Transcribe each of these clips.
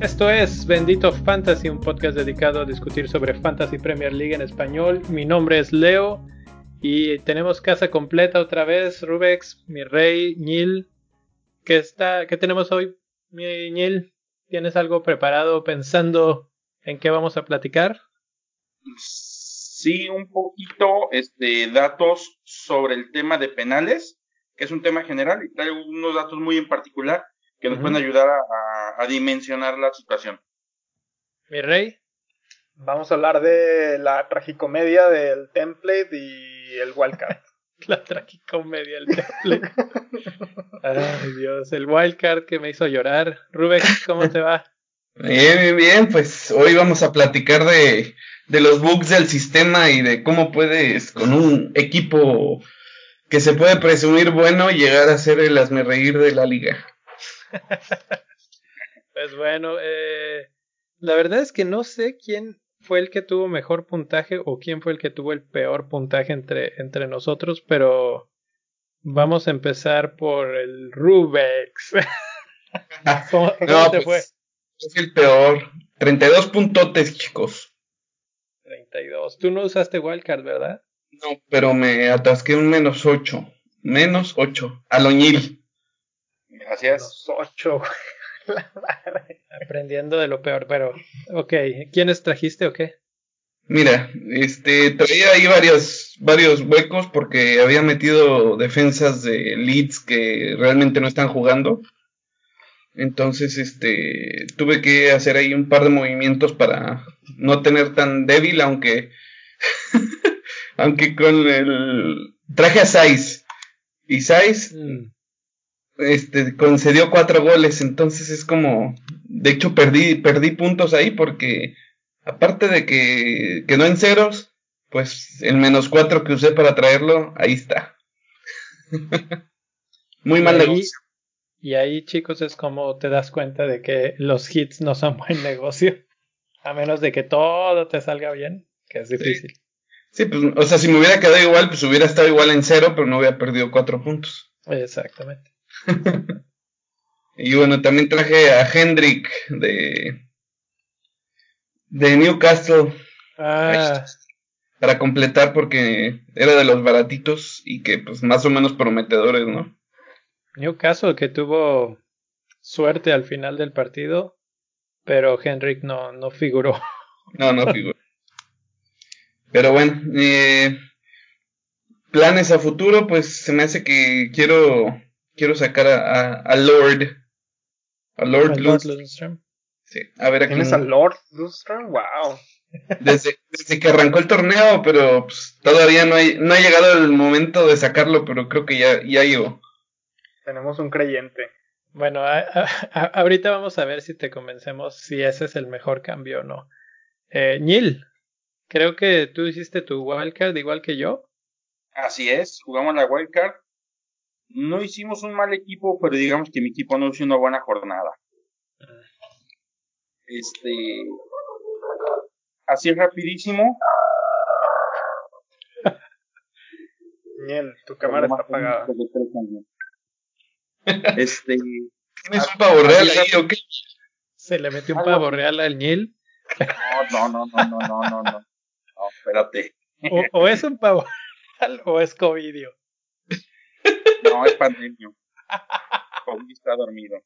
Esto es Bendito Fantasy, un podcast dedicado a discutir sobre Fantasy Premier League en español. Mi nombre es Leo y tenemos casa completa otra vez. Rubex, mi rey, Nil. ¿Qué, está, ¿Qué tenemos hoy, mi Nil? ¿Tienes algo preparado pensando en qué vamos a platicar? Sí, un poquito este, datos sobre el tema de penales, que es un tema general y traigo unos datos muy en particular que nos pueden ayudar a, dimensionar la situación. Mi rey. Vamos a hablar de la tragicomedia del template y el wildcard. la tragicomedia del template. Ay, Dios, el wildcard que me hizo llorar. Rubén, ¿cómo te va? Bien, bien, bien. Pues hoy vamos a platicar de, de los bugs del sistema y de cómo puedes, con un equipo que se puede presumir bueno, llegar a ser el reír de la liga. pues bueno, eh, la verdad es que no sé quién fue el que tuvo mejor puntaje o quién fue el que tuvo el peor puntaje entre, entre nosotros, pero vamos a empezar por el Rubex. ¿Cómo, no, te pues, fue? Es el peor. 32 puntotes, chicos. 32. Tú no usaste wildcard, ¿verdad? No, pero me atasqué un menos 8. Menos 8. Aloñil. Gracias. ocho. Aprendiendo de lo peor, pero ok, ¿quiénes trajiste o qué? Mira, este traía ahí varios, varios huecos porque había metido defensas de leads que realmente no están jugando. Entonces, este, tuve que hacer ahí un par de movimientos para no tener tan débil, aunque, aunque con el, traje a Sais. Y Sais, mm este, concedió cuatro goles, entonces es como, de hecho perdí, perdí puntos ahí porque aparte de que quedó en ceros, pues el menos cuatro que usé para traerlo, ahí está. Muy mal negocio. Y ahí, chicos, es como te das cuenta de que los hits no son buen negocio. A menos de que todo te salga bien, que es difícil. Sí. sí, pues, o sea, si me hubiera quedado igual, pues hubiera estado igual en cero, pero no hubiera perdido cuatro puntos. Exactamente. y bueno, también traje a Hendrick de, de Newcastle. Ah. Para completar porque era de los baratitos y que pues más o menos prometedores, ¿no? Newcastle que tuvo suerte al final del partido, pero Hendrick no, no figuró. No, no figuró. Pero bueno, eh, planes a futuro, pues se me hace que quiero quiero sacar a, a, Lord. A Lord, Lundstrom. Sí, a ver aquí. ¿Tienes a Lord Lundstrom? ¡Wow! Desde, desde, que arrancó el torneo, pero pues, todavía no, hay, no ha llegado el momento de sacarlo, pero creo que ya, ya llegó. Tenemos un creyente. Bueno, ahorita vamos a ver si te convencemos si ese es el mejor cambio o no. Eh, Neil, creo que tú hiciste tu wildcard igual que yo. Así es, jugamos la wildcard no hicimos un mal equipo, pero digamos que mi equipo no hizo una buena jornada. Este, así rapidísimo. Bien, tu cámara está apagada. Este, ¿tienes un pavo real ahí o qué? Se le metió un pavo real al Niel. No, no, no, no, no, no, no. No, espérate. O, o es un pavo real o es covidio. No, es pandemia. Covid está dormido.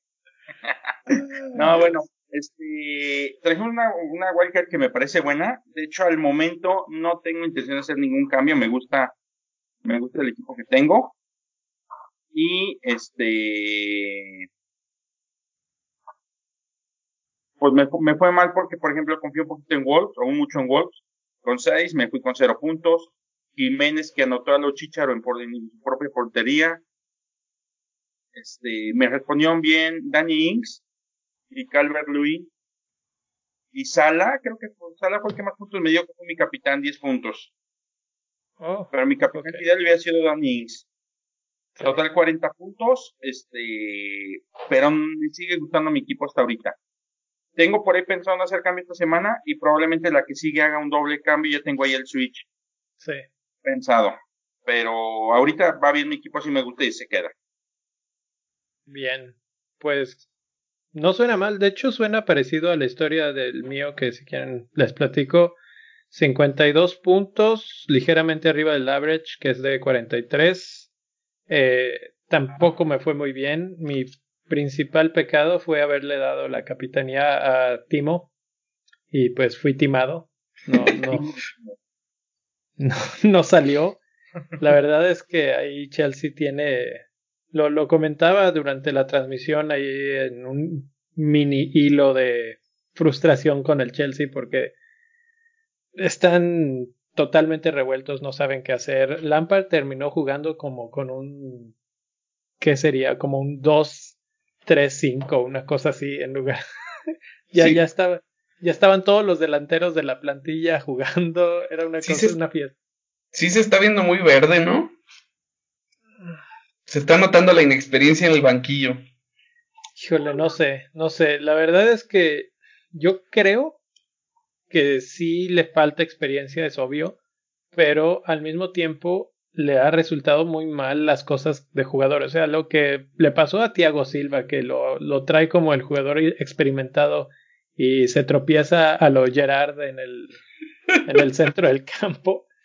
no, bueno, este, traje una, una wildcard que me parece buena. De hecho, al momento no tengo intención de hacer ningún cambio. Me gusta, me gusta el equipo que tengo. Y este, pues me, me fue mal porque, por ejemplo, confío un poquito en Wolves, o mucho en Wolves. Con seis, me fui con cero puntos. Jiménez que anotó a los Chicharo en, en su propia portería. Este, me respondieron bien Danny Inks y Calvert Louis. Y Sala, creo que fue, Sala fue el que más puntos me dio, como mi capitán, 10 puntos. Oh, Pero mi capitán ideal había sido Danny Inks. Total 40 puntos, este, pero me sigue gustando mi equipo hasta ahorita. Tengo por ahí pensado en hacer cambio esta semana y probablemente la que sigue haga un doble cambio, ya tengo ahí el switch. Sí. Pensado. Pero ahorita va bien mi equipo, así me gusta y se queda. Bien, pues no suena mal, de hecho suena parecido a la historia del mío que si quieren les platico. 52 puntos, ligeramente arriba del average, que es de 43. Eh, tampoco me fue muy bien. Mi principal pecado fue haberle dado la capitanía a Timo. Y pues fui timado. No, no, no, no salió. La verdad es que ahí Chelsea tiene. Lo, lo comentaba durante la transmisión ahí en un mini hilo de frustración con el Chelsea porque están totalmente revueltos, no saben qué hacer. Lampard terminó jugando como con un ¿qué sería? Como un 2 3 5, una cosa así en lugar. ya ya estaba ya estaban todos los delanteros de la plantilla jugando, era una cosa, una fiesta. Sí se está viendo muy verde, ¿no? Se está notando la inexperiencia en el banquillo. Híjole, no sé, no sé. La verdad es que yo creo que sí le falta experiencia, es obvio, pero al mismo tiempo le ha resultado muy mal las cosas de jugador. O sea, lo que le pasó a Thiago Silva, que lo, lo trae como el jugador experimentado y se tropieza a lo Gerard en el, en el centro del campo.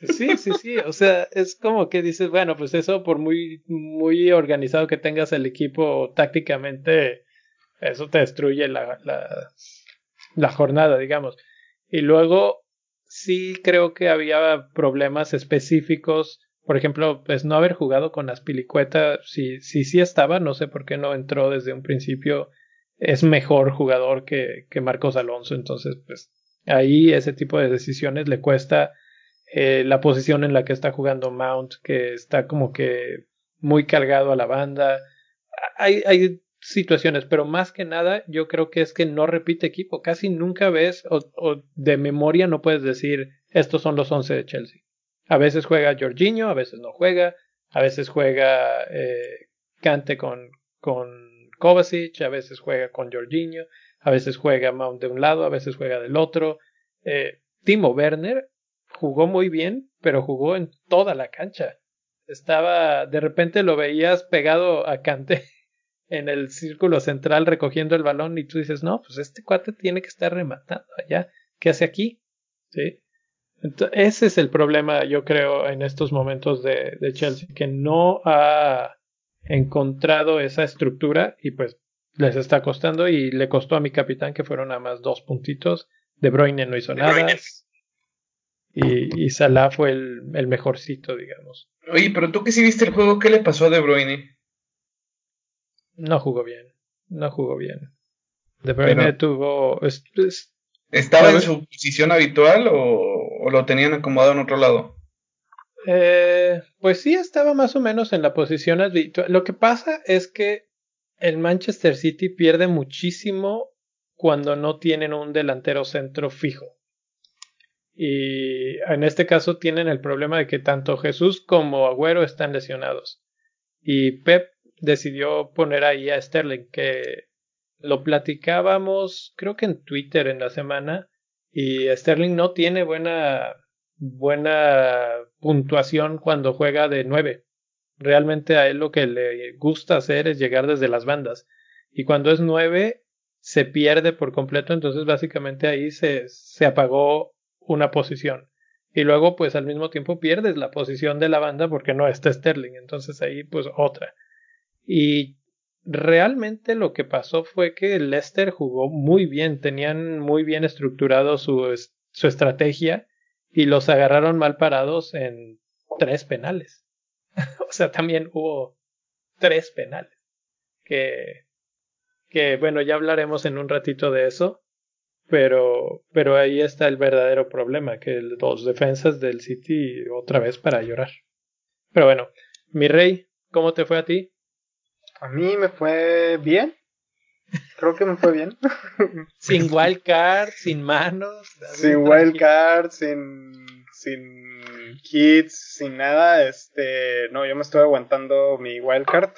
Sí, sí, sí. O sea, es como que dices, bueno, pues eso por muy, muy organizado que tengas el equipo tácticamente, eso te destruye la, la, jornada, digamos. Y luego sí creo que había problemas específicos. Por ejemplo, pues no haber jugado con Aspilicueta, sí, sí, sí estaba, no sé por qué no entró desde un principio. Es mejor jugador que, que Marcos Alonso, entonces, pues ahí ese tipo de decisiones le cuesta eh, la posición en la que está jugando Mount, que está como que muy cargado a la banda. Hay, hay situaciones, pero más que nada yo creo que es que no repite equipo. Casi nunca ves o, de memoria no puedes decir estos son los 11 de Chelsea. A veces juega Jorginho, a veces no juega, a veces juega eh, Kante con, con Kovacic, a veces juega con Jorginho, a veces juega Mount de un lado, a veces juega del otro. Eh, Timo Werner jugó muy bien, pero jugó en toda la cancha. Estaba, de repente lo veías pegado a Cante en el círculo central recogiendo el balón y tú dices, no, pues este cuate tiene que estar rematando allá. ¿Qué hace aquí? ¿Sí? Entonces, ese es el problema, yo creo, en estos momentos de, de Chelsea, que no ha encontrado esa estructura y pues les está costando y le costó a mi capitán que fueron nada más dos puntitos. De Bruyne no hizo nada y, y Salah fue el, el, mejorcito, digamos. Oye, pero tú que sí viste el juego, ¿qué le pasó a De Bruyne? No jugó bien, no jugó bien. De Bruyne tuvo... ¿Estaba en su posición habitual o, o, lo tenían acomodado en otro lado? Eh, pues sí, estaba más o menos en la posición habitual. Lo que pasa es que el Manchester City pierde muchísimo cuando no tienen un delantero centro fijo. Y en este caso tienen el problema de que tanto Jesús como Agüero están lesionados. Y Pep decidió poner ahí a Sterling, que lo platicábamos creo que en Twitter en la semana. Y Sterling no tiene buena, buena puntuación cuando juega de 9. Realmente a él lo que le gusta hacer es llegar desde las bandas. Y cuando es 9 se pierde por completo, entonces básicamente ahí se, se apagó una posición. Y luego, pues al mismo tiempo pierdes la posición de la banda porque no está Sterling. Entonces ahí, pues otra. Y realmente lo que pasó fue que Leicester jugó muy bien. Tenían muy bien estructurado su, su estrategia y los agarraron mal parados en tres penales. o sea, también hubo tres penales. Que, que bueno, ya hablaremos en un ratito de eso. Pero, pero ahí está el verdadero problema, que los defensas del City otra vez para llorar. Pero bueno, mi rey, ¿cómo te fue a ti? A mí me fue bien. Creo que me fue bien. sin wildcard, sin manos. Sin wildcard, sin, sin kits, sin nada. Este, no, yo me estoy aguantando mi wildcard,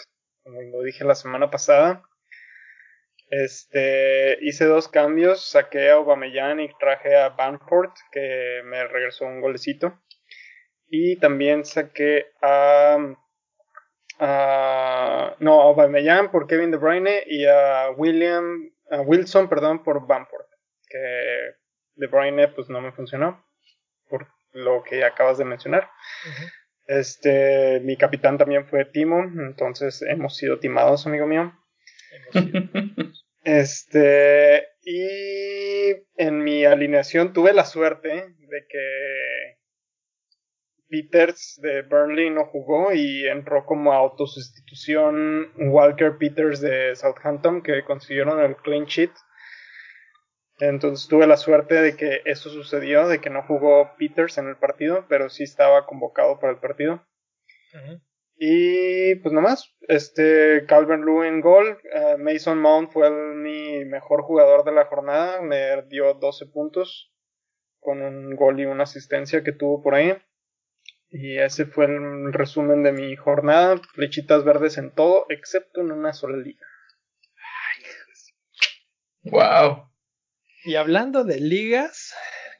como lo dije la semana pasada. Este, hice dos cambios, saqué a Aubameyang y traje a Banford, que me regresó un golecito. Y también saqué a, a no, a Aubameyang por Kevin De Bruyne y a William, a Wilson, perdón, por Banford, que De Bruyne pues no me funcionó por lo que acabas de mencionar. Este, mi capitán también fue Timo, entonces hemos sido timados, amigo mío. Este, y en mi alineación tuve la suerte de que Peters de Burnley no jugó y entró como autosustitución Walker Peters de Southampton que consiguieron el clean sheet. Entonces tuve la suerte de que eso sucedió, de que no jugó Peters en el partido, pero sí estaba convocado para el partido. Y pues nomás, este Calvin Lewin gol, eh, Mason Mount fue mi mejor jugador de la jornada, me dio 12 puntos con un gol y una asistencia que tuvo por ahí. Y ese fue el resumen de mi jornada, flechitas verdes en todo, excepto en una sola liga. Wow. Y hablando de ligas,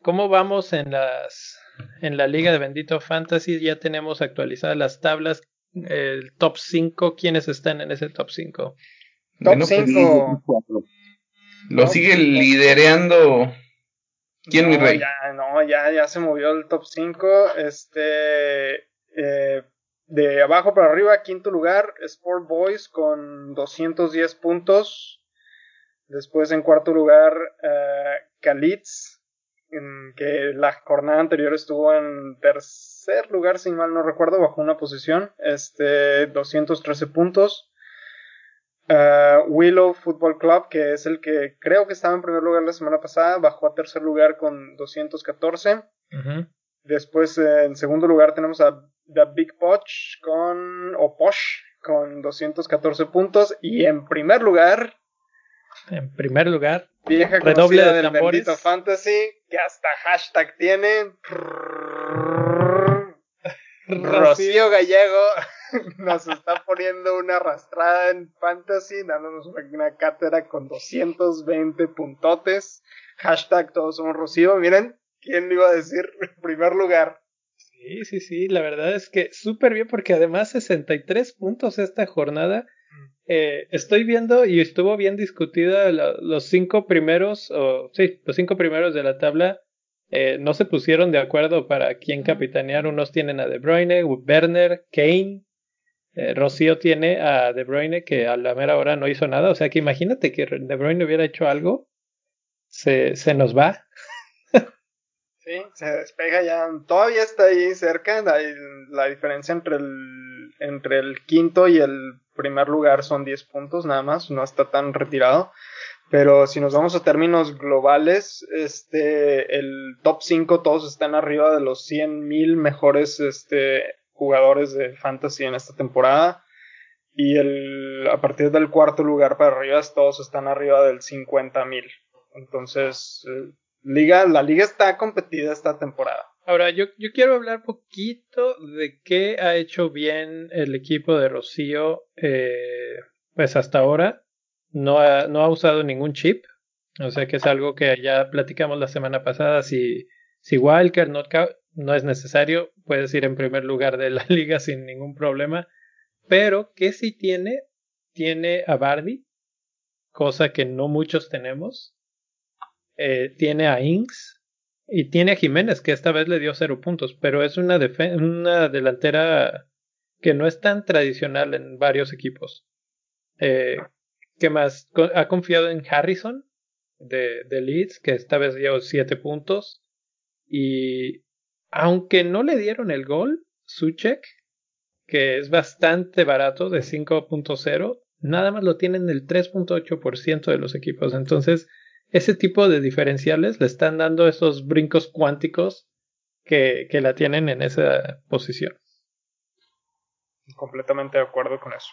¿cómo vamos en las en la liga de Bendito Fantasy? Ya tenemos actualizadas las tablas el top 5, ¿quiénes están en ese top 5? Top 5. Pues, lo sigue lidereando. ¿Quién, mi rey? Ya, no, ya, ya se movió el top 5. Este. Eh, de abajo para arriba, quinto lugar, Sport Boys con 210 puntos. Después en cuarto lugar, uh, que la jornada anterior estuvo en tercer lugar, si mal no recuerdo, bajo una posición, este, 213 puntos. Uh, Willow Football Club, que es el que creo que estaba en primer lugar la semana pasada, bajó a tercer lugar con 214. Después, eh, en segundo lugar, tenemos a The Big Poch con, o Posh, con 214 puntos. Y en primer lugar, en primer lugar, vieja redoble de del bendito fantasy, que hasta hashtag tiene. Rocío Gallego nos está poniendo una arrastrada en fantasy, dándonos una cátedra con 220 puntotes. Hashtag todos somos Rocío. Miren, ¿quién le iba a decir en primer lugar? Sí, sí, sí, la verdad es que súper bien porque además 63 puntos esta jornada eh, estoy viendo y estuvo bien discutida los cinco primeros, o sí, los cinco primeros de la tabla. Eh, no se pusieron de acuerdo para quién capitanear. Unos tienen a De Bruyne, Werner, Kane. Eh, Rocío tiene a De Bruyne que a la mera hora no hizo nada. O sea que imagínate que De Bruyne hubiera hecho algo. Se, se nos va. sí, se despega ya. Todavía está ahí cerca. La, diferencia entre el, entre el quinto y el primer lugar son 10 puntos nada más, no está tan retirado. Pero si nos vamos a términos globales, este, el top 5 todos están arriba de los 100.000 mejores este, jugadores de fantasy en esta temporada. Y el, a partir del cuarto lugar para arriba, todos están arriba del 50.000. Entonces, eh, liga, la liga está competida esta temporada. Ahora, yo, yo quiero hablar poquito de qué ha hecho bien el equipo de Rocío, eh, pues hasta ahora. No ha, no ha usado ningún chip, o sea que es algo que ya platicamos la semana pasada. Si, si Walker no, no es necesario, puedes ir en primer lugar de la liga sin ningún problema. Pero que sí tiene, tiene a Bardi, cosa que no muchos tenemos. Eh, tiene a Inks, y tiene a Jiménez, que esta vez le dio cero puntos, pero es una, una delantera que no es tan tradicional en varios equipos. Eh, ¿Qué más? Ha confiado en Harrison de, de Leeds, que esta vez dio siete puntos. Y aunque no le dieron el gol, Suchek, que es bastante barato, de 5.0, nada más lo tienen el 3.8% de los equipos. Entonces, ese tipo de diferenciales le están dando esos brincos cuánticos que, que la tienen en esa posición. Completamente de acuerdo con eso.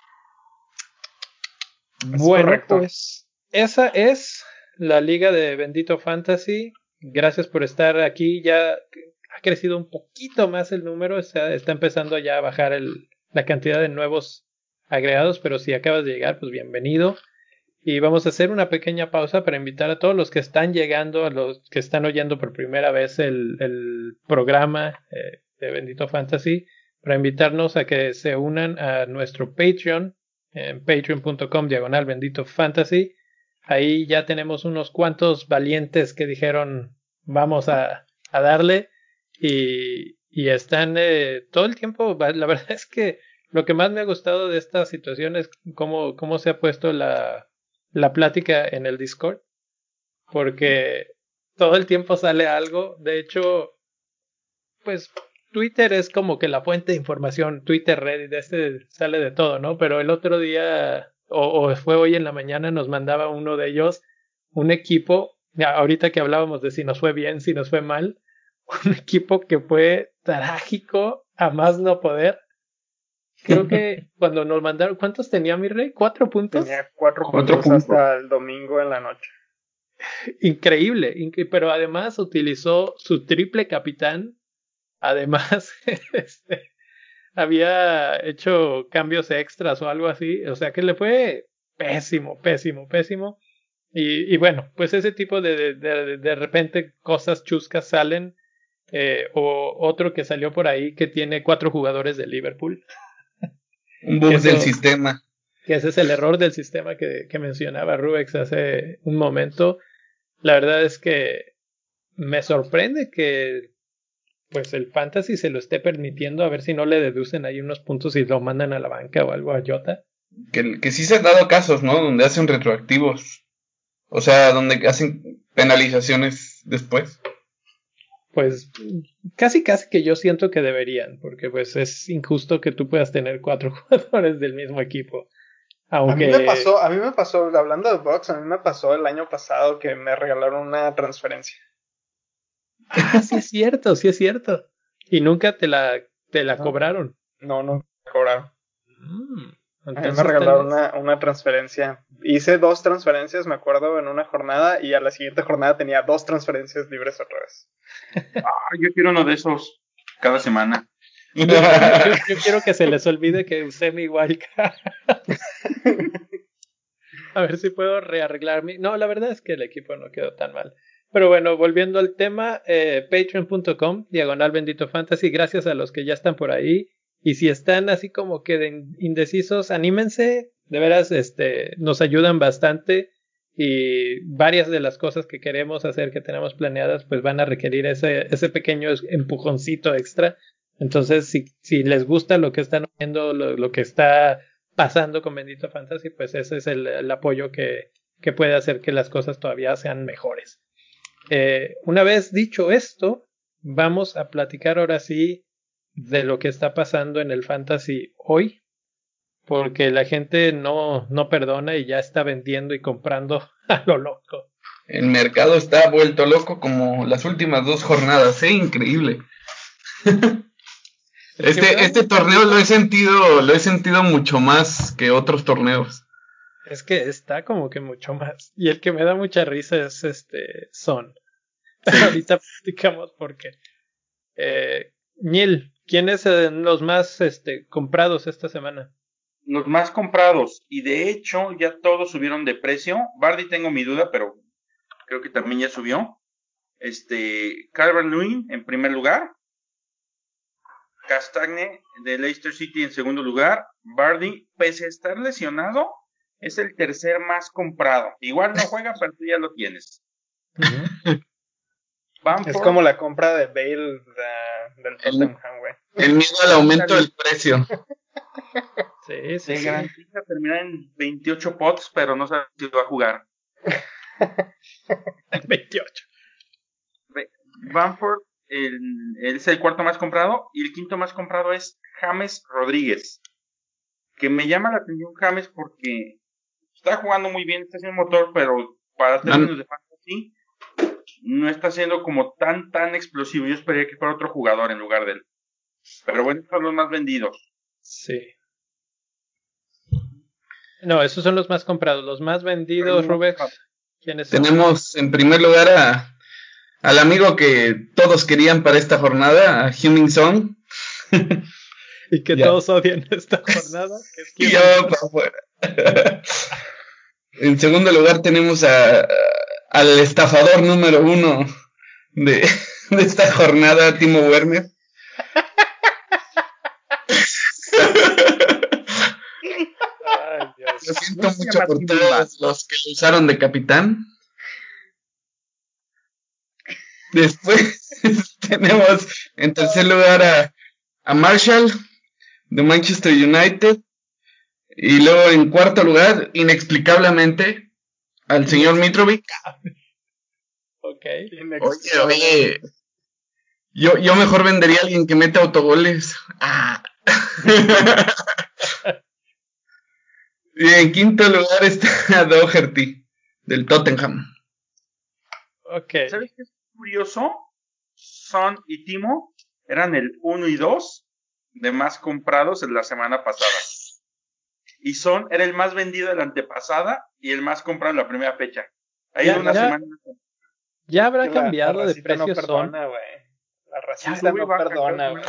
bueno, pues esa es la liga de Bendito Fantasy. Gracias por estar aquí. Ya ha crecido un poquito más el número. Está, empezando ya a bajar la cantidad de nuevos agregados. Pero si acabas de llegar, pues bienvenido. y vamos a hacer una pequeña pausa para invitar a todos los que están llegando, a los que están oyendo por primera vez el, programa eh, de Bendito Fantasy, para invitarnos a que se unan a nuestro Patreon en patreon.com diagonal bendito fantasy. Ahí ya tenemos unos cuantos valientes que dijeron vamos a darle y, están eh, todo el tiempo, la verdad es que lo que más me ha gustado de esta situación es cómo, cómo se ha puesto la, la plática en el Discord, porque todo el tiempo sale algo. De hecho, pues Twitter es como que la fuente de información, Twitter, Reddit, este sale de todo, ¿no? Pero el otro día, o, o fue hoy en la mañana, nos mandaba uno de ellos un equipo, ahorita que hablábamos de si nos fue bien, si nos fue mal, un equipo que fue trágico a más no poder Creo que cuando nos mandaron, ¿cuántos tenía mi rey? ¿Cuatro puntos? Tenía cuatro, puntos, hasta el domingo en la noche. Increíble, pero además utilizó su triple capitán. Además, este, había hecho cambios extras o algo así. O sea que le fue pésimo, pésimo, pésimo. Y, y bueno, pues ese tipo de, de, de, repente cosas chuscas salen. Eh, o otro que salió por ahí que tiene cuatro jugadores de Liverpool. Un bug del sistema. Que ese es el error del sistema que, que mencionaba Rubex hace un momento. La verdad es que me sorprende que pues el fantasy se lo esté permitiendo a ver si no le deducen ahí unos puntos y lo mandan a la banca o algo a Jota. Que, que sí se han dado casos, ¿no? Donde hacen retroactivos. O sea, donde hacen penalizaciones después pues casi casi que yo siento que deberían, porque pues es injusto que tú puedas tener cuatro jugadores del mismo equipo. Aunque... A mí me pasó, a mí me pasó, hablando de box, a mí me pasó el año pasado que me regalaron una transferencia. Ah, sí es cierto, sí es cierto. Y nunca te la, te la cobraron. No, no cobraron. Mm. A mí me regalaron una, una, transferencia. Hice dos transferencias, me acuerdo, en una jornada y a la siguiente jornada tenía dos transferencias libres otra vez. ah, yo quiero uno de esos cada semana. yo, quiero que se les olvide que usé mi wildcard. a ver si puedo rearreglar mi... No, la verdad es que el equipo no quedó tan mal. Pero bueno, volviendo al tema, eh, patreon.com, diagonal bendito fantasy, gracias a los que ya están por ahí y si están así como que indecisos, anímense, de veras, este, nos ayudan bastante y varias de las cosas que queremos hacer, que tenemos planeadas, pues van a requerir ese, ese pequeño empujoncito extra. Entonces, si, si les gusta lo que están viendo, lo, que está pasando con Bendito Fantasy, pues ese es el, apoyo que, que, puede hacer que las cosas todavía sean mejores. Eh, una vez dicho esto, vamos a platicar ahora sí de lo que está pasando en el fantasy hoy, porque la gente no, no perdona y ya está vendiendo y comprando a lo loco. El mercado está vuelto loco como las últimas dos jornadas, ¿eh? Increíble. este, este torneo lo he sentido, lo he sentido mucho más que otros torneos. Es que está como que mucho más. Y el que me da mucha risa es este Son. ahorita platicamos porque eh, Niel, ¿quiénes son los más este, comprados esta semana? Los más comprados, y de hecho ya todos subieron de precio. Bardi tengo mi duda, pero creo que también ya subió. Este, Calvin Lewin en primer lugar. Castagne de Leicester City en segundo lugar. Bardi, pese a estar lesionado, es el tercer más comprado. Igual no juega, pero tú ya lo tienes. es como la compra de Bale del Tottenham. El miedo al aumento del precio. sí, sí. Se garantiza terminar en 28 pots, pero no sabe si va a jugar. 28. Bamford el, es el cuarto más comprado y el quinto más comprado es James Rodríguez. Que me llama la atención James porque está jugando muy bien, está haciendo motor, pero para términos de fantasy no está siendo como tan, tan explosivo. Yo esperaría que fuera otro jugador en lugar de él. Pero bueno, son los más vendidos. Sí. No, esos son los más comprados. Los más vendidos, Rubén. ¿Quiénes son? Tenemos en primer lugar a, al amigo que todos querían para esta jornada, a Huming Song. y que todos odian esta jornada. Que es y yo para afuera. En segundo lugar tenemos a, al estafador número uno de, de esta jornada, Timo Werner. Lo siento mucho por todos los que lo usaron de capitán. Después tenemos en tercer lugar a, a Marshall de Manchester United. Y luego en cuarto lugar, inexplicablemente, al señor Mitrovic. Ok. Oye, oye. Yo, yo mejor vendería a alguien que mete autogoles. Ah. y en quinto lugar está Doherty, del Tottenham. Ok. ¿Sabes qué es curioso? Son y Timo eran el 1 y 2 de más comprados en la semana pasada. Y Son era el más vendido de la antepasada y el más comprado en la primera fecha. Ahí Ya, una ya. semana. Ya habrá cambiado la de no precio Son. perdona, güey. La racista Muy no baja, perdona, güey.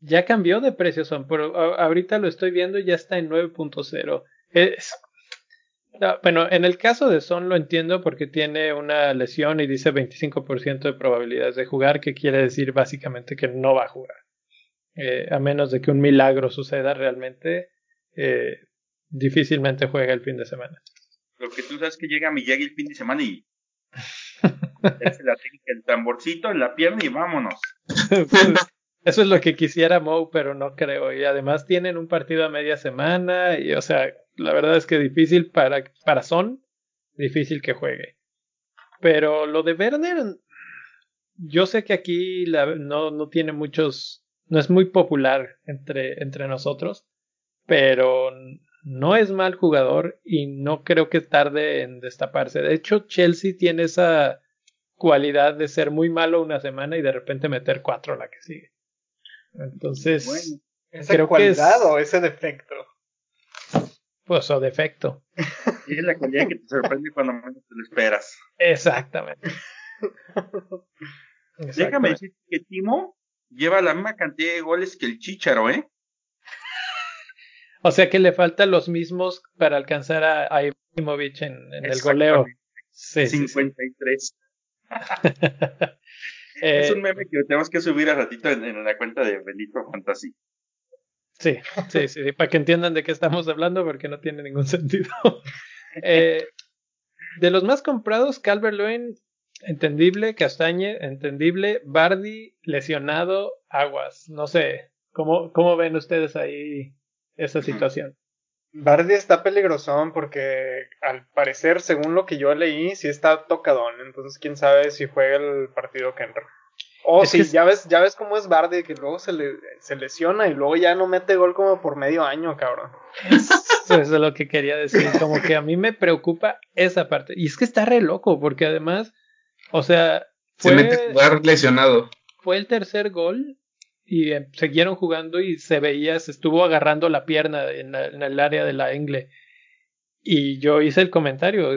Ya cambió de precio Son, pero ahorita lo estoy viendo y ya está en 9.0. Es... Bueno, en el caso de Son lo entiendo porque tiene una lesión y dice 25% de probabilidades de jugar, que quiere decir básicamente que no va a jugar. Eh, a menos de que un milagro suceda realmente, eh, difícilmente juega el fin de semana. Lo que tú sabes que llega Miyagi el fin de semana y la técnica el tamborcito en la pierna y vámonos. Eso es lo que quisiera Mo, pero no creo. Y además tienen un partido a media semana. Y, o sea, la verdad es que difícil para, para Son, difícil que juegue. Pero lo de Werner, yo sé que aquí no, no tiene muchos, no es muy popular entre, entre nosotros, pero no es mal jugador y no creo que tarde en destaparse. De hecho, Chelsea tiene esa cualidad de ser muy malo una semana y de repente meter cuatro la que sigue. Entonces, Bueno, ¿Esa Creo que cualidad es- o ese defecto? pues o defecto. es la calidad que te sorprende cuando menos te lo esperas. Exactamente. Déjame decir que Timo lleva la misma cantidad de goles que el Chicharo, ¿eh? O sea que le faltan los mismos para alcanzar a, a en, en el goleo. Sí, sí, sí. 53. Eh, Es un meme que tenemos que subir a ratito en, en la cuenta de Benito Fantasy. Sí, sí, sí, sí, para que entiendan de qué estamos hablando, porque no tiene ningún sentido. Eh, de los más comprados, Calvert Lewin, entendible, Castañe, entendible, Bardi, lesionado, Aguas. No sé, ¿cómo, cómo ven ustedes ahí esa situación? Bardi está peligrosón porque al parecer, según lo que yo leí, sí está tocadón. Entonces, quién sabe si juega el partido que entra. O si que- ya ves, ya ves cómo es Bardi, que luego se, le, se lesiona y luego ya no mete gol como por medio año, cabrón. Eso es lo que quería decir, como que a mí me preocupa esa parte. Y es que está re loco, porque además, o sea, Se fue, mete a jugar lesionado. fue el tercer gol y eh, siguieron jugando y se veía, se estuvo agarrando la pierna en, el área de la Engle. Y yo hice el comentario,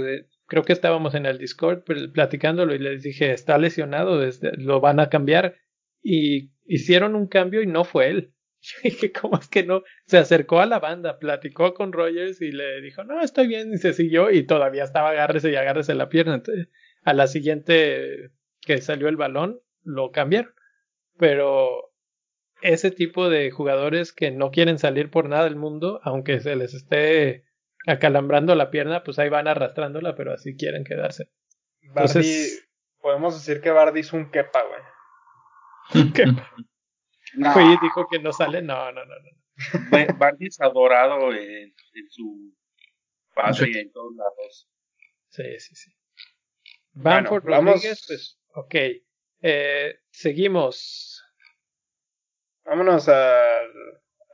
creo que estábamos en el Discord pl- platicándolo y les dije, está lesionado, desde- lo van a cambiar. Y hicieron un cambio y no fue él. Dije, ¿cómo es que no? Se acercó a la banda, platicó con Rogers y le dijo, no, estoy bien, y se siguió y todavía estaba agárrese y agárrese la pierna. Entonces, a la siguiente que salió el balón, lo cambiaron. Pero ese tipo de jugadores que no quieren salir por nada del mundo, aunque se les esté acalambrando la pierna, pues ahí van arrastrándola, pero así quieren quedarse. Bardi, Entonces- podemos decir que Bardi es un quepa, güey. Que No, dijo que no sale, no, no, no, no. Ba- Bardi es adorado en, en su patria y en todos lados. Sí, sí, sí. Bamford Bueno, vamos- Rodríguez, pues, ok. Eh, seguimos. Vámonos al,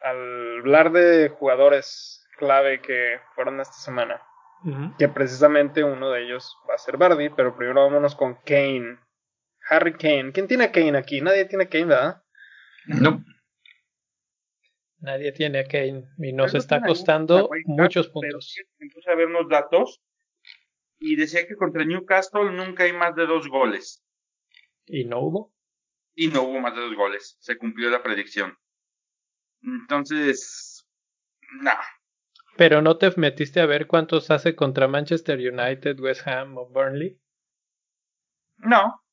al hablar de jugadores clave que fueron esta semana. Que precisamente uno de ellos va a ser Bardi, pero primero vámonos con Kane. Harry Kane. ¿Quién tiene a Kane aquí? Nadie tiene Kane, ¿verdad? No. Nadie tiene a Kane y nos Pero está costando muchos puntos. puse a ver unos datos y decía que contra Newcastle nunca hay más de dos goles. ¿Y no hubo? Y no hubo más de dos goles. Se cumplió la predicción. Entonces, no. Pero no te metiste a ver cuántos hace contra Manchester United, West Ham o Burnley. No.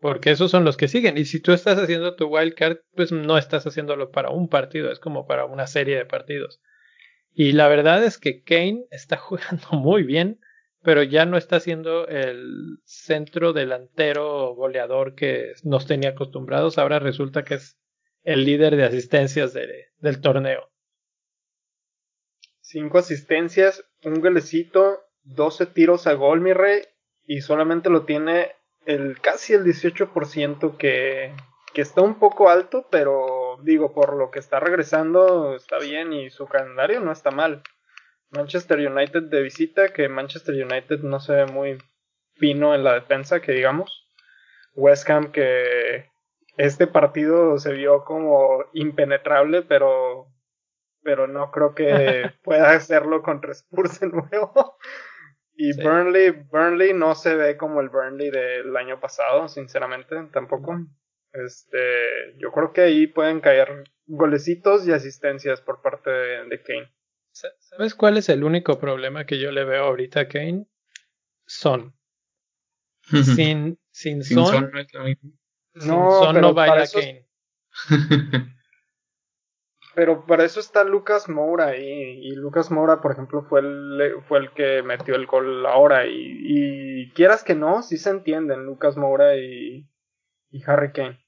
Porque esos son los que siguen. Y si tú estás haciendo tu wildcard, pues no estás haciéndolo para un partido, es como para una serie de partidos. Y la verdad es que Kane está jugando muy bien, pero ya no está siendo el centro delantero goleador que nos tenía acostumbrados. Ahora resulta que es el líder de asistencias del torneo. Cinco asistencias, un golecito, 12 tiros a gol, mi rey, y solamente lo tiene el casi el 18% que, que está un poco alto, pero digo, por lo que está regresando está bien y su calendario no está mal. Manchester United de visita, que Manchester United no se ve muy fino en la defensa, que digamos. West Ham que este partido se vio como impenetrable, pero pero no creo que pueda hacerlo contra Spurs de nuevo. Y Burnley, Burnley no se ve como el Burnley del año pasado, sinceramente, tampoco. Este, yo creo que ahí pueden caer golecitos y asistencias por parte de, Kane. ¿Sabes cuál es el único problema que yo le veo ahorita a Kane? Son. sin, sin, son, no es lo mismo. No, son no baila Kane. pero para eso está Lucas Moura y, y Lucas Moura, por ejemplo, fue el, fue el que metió el gol ahora y, y quieras que no, sí se entienden Lucas Moura y, y Harry Kane.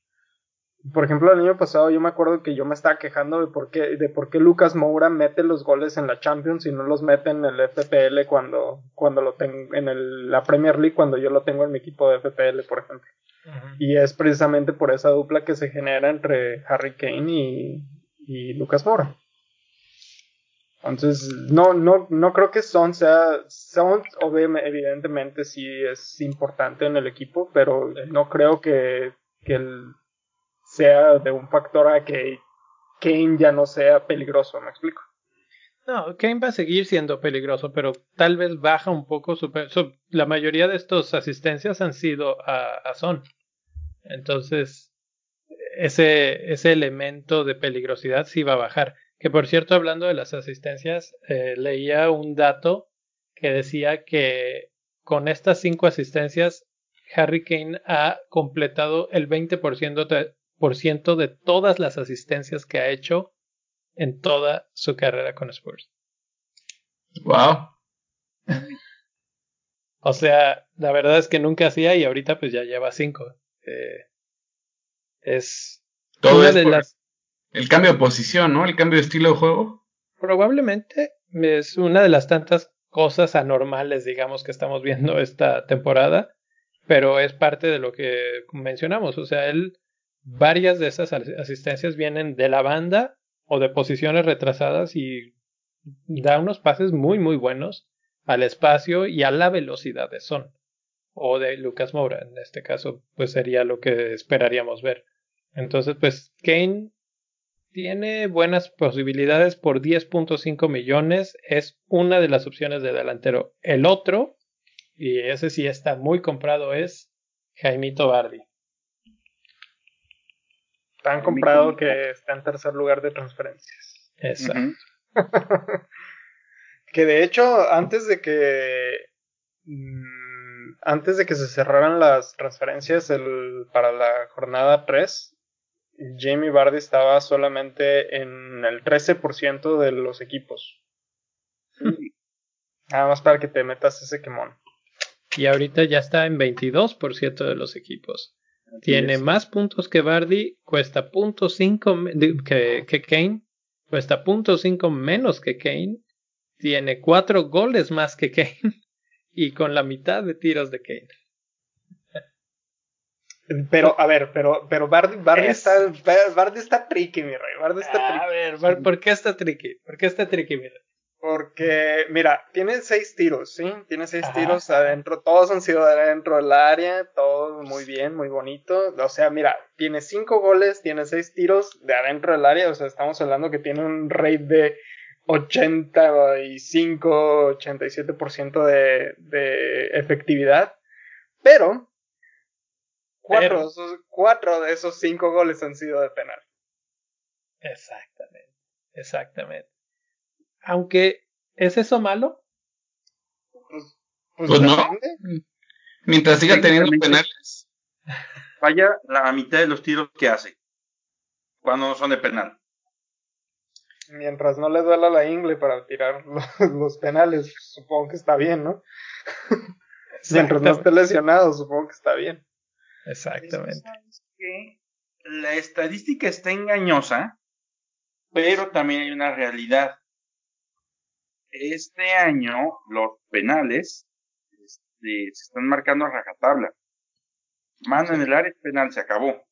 Por ejemplo, el año pasado yo me acuerdo que yo me estaba quejando de por qué, de por qué Lucas Moura mete los goles en la Champions y no los mete en el FPL cuando, cuando lo tengo, en el, la Premier League cuando yo lo tengo en mi equipo de FPL, por ejemplo. Y es precisamente por esa dupla que se genera entre Harry Kane y, y Lucas Moura. Entonces, no, no, no creo que Son sea, Son evidentemente sí es importante en el equipo, pero no creo que, que el, sea de un factor a que Kane ya no sea peligroso, ¿me explico? No, Kane va a seguir siendo peligroso, pero tal vez baja un poco su... la mayoría de estos asistencias han sido a, Son. Entonces, ese, ese elemento de peligrosidad sí va a bajar. Que por cierto, hablando de las asistencias, eh, leía un dato que decía que con estas cinco asistencias, Harry Kane ha completado el 20% de, por ciento de todas las asistencias que ha hecho en toda su carrera con Spurs. Wow. o sea, la verdad es que nunca hacía y ahorita pues ya lleva cinco. Eh, es todo de las el cambio de posición, ¿no? El cambio de estilo de juego. Probablemente es una de las tantas cosas anormales, digamos, que estamos viendo esta temporada, pero es parte de lo que mencionamos. O sea, él varias de esas asistencias vienen de la banda o de posiciones retrasadas y da unos pases muy muy buenos al espacio y a la velocidad de Son. O de Lucas Moura en este caso pues sería lo que esperaríamos ver. Entonces pues Kane tiene buenas posibilidades por 10.5 millones. Es una de las opciones de delantero. El otro y ese sí está muy comprado es Jaimito Bardi Tan comprado que está en tercer lugar de transferencias. Exacto. que de hecho, antes de que. Mm, antes de que se cerraran las transferencias el, para la jornada 3, Jamie Bardi estaba solamente en el 13% de los equipos. Nada más para que te metas ese quemón. Y ahorita ya está en 22% de los equipos. Tiene más puntos que Bardi, cuesta punto cinco que, que Kane, cuesta punto cinco menos que Kane, tiene cuatro goles más que Kane y con la mitad de tiros de Kane. Pero, a ver, pero, pero Bardi, Bardi está, Bardi está tricky, mi rey. Bardi está tricky. A ver, ¿por qué está tricky? ¿Por qué está tricky, mi rey? Porque, mira, tiene seis tiros, ¿sí? Tiene seis tiros adentro, todos han sido adentro del área, todo muy bien, muy bonito. O sea, mira, tiene cinco goles, tiene seis tiros de adentro del área, o sea, estamos hablando que tiene un rate de 85, 87% de, de efectividad. Pero, cuatro, cuatro de esos cinco goles han sido de penal. Exactamente, exactamente aunque ¿Es eso malo? Pues, pues, pues no. Mientras siga teniendo penales. Falla la mitad de los tiros que hace. Cuando no son de penal. Mientras no le duela la ingle para tirar los, penales, supongo que está bien, ¿no? Mientras no esté lesionado, supongo que está bien. Exactamente. la estadística está engañosa, pero también hay una realidad. Este año los penales este, se están marcando a rajatabla. Mano en el área penal, se acabó.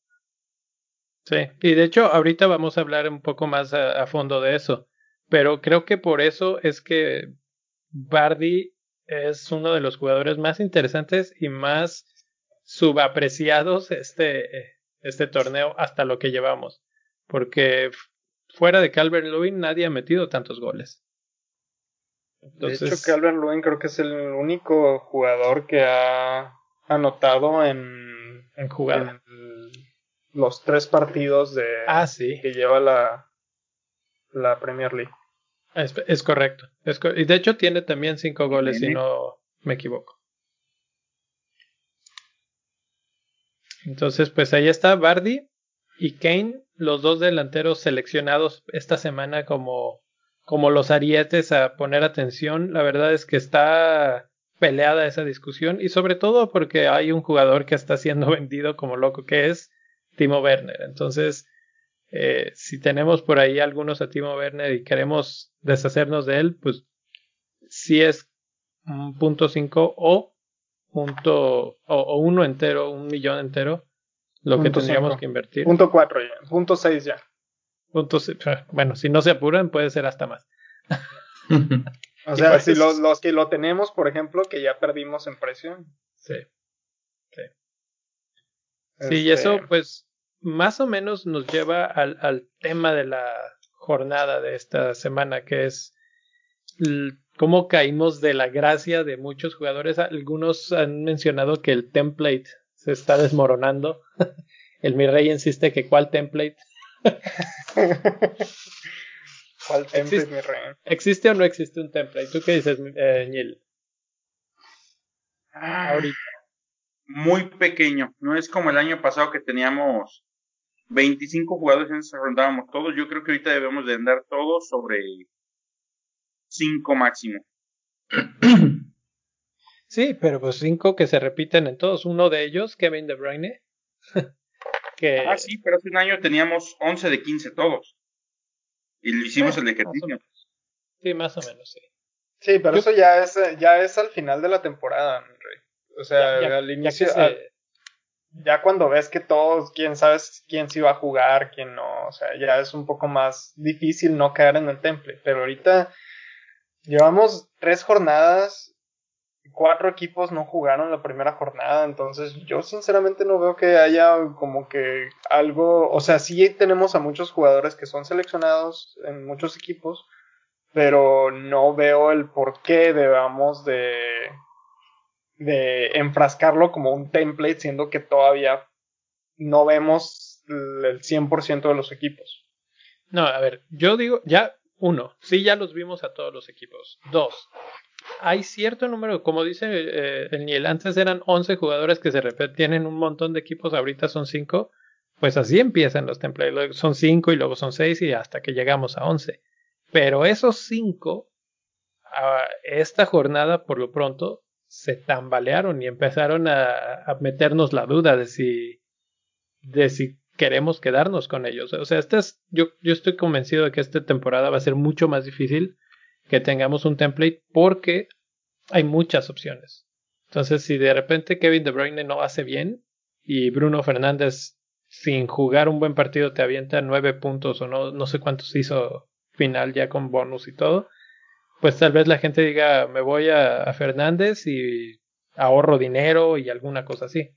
Sí, y de hecho ahorita vamos a hablar un poco más a, fondo de eso, pero creo que por eso es que Bardi es uno de los jugadores más interesantes y más subapreciados este, este torneo hasta lo que llevamos, porque fuera de Calvert Lewin nadie ha metido tantos goles. De hecho, Calvert Lewin creo que es el único jugador que ha anotado en, en jugada. los tres partidos de ah, sí. que lleva la, la Premier League. Es, correcto. y de hecho tiene también cinco goles, si no me equivoco. Entonces, pues ahí está Bardi y Kane, los dos delanteros seleccionados esta semana como, como los arietes a poner atención. La verdad es que está peleada esa discusión y sobre todo porque hay un jugador que está siendo vendido como loco que es Timo Werner. Entonces, eh, si tenemos por ahí algunos a Timo Werner y queremos deshacernos de él, pues si es un punto 5 o punto o, uno entero, un millón entero, lo que tendríamos que invertir. Punto 4 ya, punto 6 ya. Bueno, si no se apuran puede ser hasta más. o sea, si los, los, que lo tenemos, por ejemplo, que ya perdimos en presión. Sí. Sí. Sí, y eso este pues más o menos nos lleva al, al tema de la jornada de esta semana, que es cómo caímos de la gracia de muchos jugadores. Algunos han mencionado que el template se está desmoronando. El mi rey insiste que cuál template. ¿Cuál template, ¿Existe, mi rey? ¿Existe o no existe un template? ¿Tú qué dices, eh, ah, ahorita. Muy pequeño. No es como el año pasado que teníamos 25 jugadores y nos rondábamos todos. Yo creo que ahorita debemos de andar todos sobre 5 máximo. Sí, pero pues 5 que se repiten en todos. Uno de ellos, Kevin De Bruyne. que... Ah, sí, pero hace un año teníamos 11 de 15 todos. Y lo hicimos el ejercicio. Sí, más o menos, sí. Sí, pero eso ya es, ya es al final de la temporada, O sea, al inicio, ya cuando ves que todos, quién sabes quién sí va a jugar, quién no, o sea, ya es un poco más difícil no caer en el temple. Pero ahorita llevamos tres jornadas, cuatro equipos no jugaron la primera jornada, entonces yo sinceramente no veo que haya como que algo, o sea, sí tenemos a muchos jugadores que son seleccionados en muchos equipos, pero no veo el por qué debamos de de enfrascarlo como un template, siendo que todavía no vemos el 100% de los equipos. No, a ver, yo digo, ya, uno, sí, ya los vimos a todos los equipos. Dos, hay cierto número, como dice eh, el Niel, antes eran 11 jugadores que se repiten en un montón de equipos, ahorita son 5. Pues así empiezan los templates, son 5 y luego son 6 y hasta que llegamos a 11. Pero esos 5, esta jornada por lo pronto, se tambalearon y empezaron a, meternos la duda de si, de si queremos quedarnos con ellos. O sea, este es, yo, yo estoy convencido de que esta temporada va a ser mucho más difícil que tengamos un template porque hay muchas opciones. Entonces, si de repente Kevin De Bruyne no hace bien y Bruno Fernández sin jugar un buen partido te avienta nueve puntos o no, no sé cuántos hizo final ya con bonus y todo, pues tal vez la gente diga, me voy a, Fernández y ahorro dinero y alguna cosa así.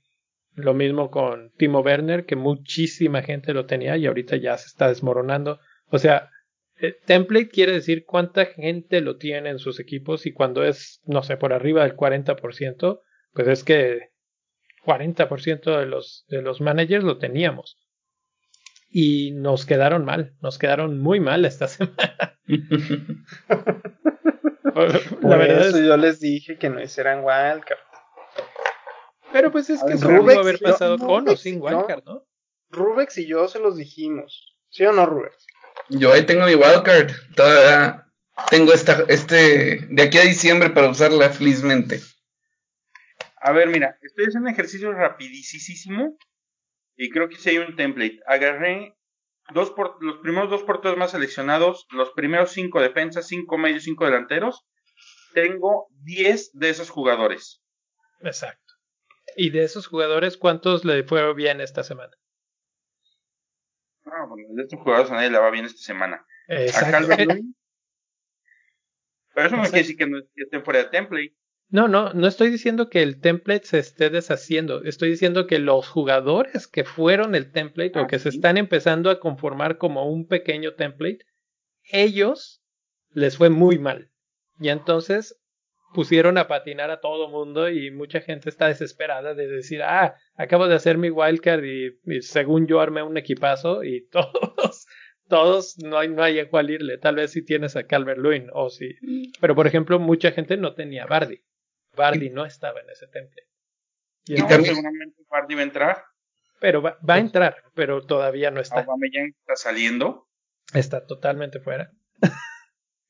Lo mismo con Timo Werner, que muchísima gente lo tenía y ahorita ya se está desmoronando. O sea, eh, template quiere decir cuánta gente lo tiene en sus equipos y cuando es, no sé, por arriba del 40%, pues es que 40% de los, de los managers lo teníamos. Y nos quedaron mal, nos quedaron muy mal esta semana. la verdad eso yo les dije que no hicieran wildcard. Pero pues es que eso pudo haber pasado con o sin wildcard, ¿no? Rubex y yo se los dijimos. ¿Sí o no, Rubex? Yo ahí tengo mi wildcard. Todavía tengo esta, este, de aquí a diciembre para usarla felizmente. A ver, mira, estoy haciendo un ejercicio rapidísimo y creo que sí hay un template. Agarré dos por, los primeros dos porteros más seleccionados, los primeros cinco defensas, cinco medios, cinco delanteros. Tengo diez de esos jugadores. Exacto. ¿Y de esos jugadores cuántos le fue bien esta semana? Ah, bueno, de estos jugadores a nadie le va bien esta semana. Exacto. Pero eso no quiere decir que no estén fuera de template. No, no, no estoy diciendo que el template se esté deshaciendo. Estoy diciendo que los jugadores que fueron el template o ah, que se están empezando a conformar como un pequeño template, ellos les fue muy mal. Y entonces pusieron a patinar a todo mundo y mucha gente está desesperada de decir, ah, acabo de hacer mi wildcard y, según yo armé un equipazo y todos, todos no hay, no hay a cuál irle. Tal vez si tienes a Calvert Lewin o si, pero por ejemplo mucha gente no tenía Bardi. Bardi no estaba en ese temple. Y, también seguramente Bardi va a entrar. Pero va, va a entrar, pero todavía no está. Aubameyang está saliendo. Está totalmente fuera.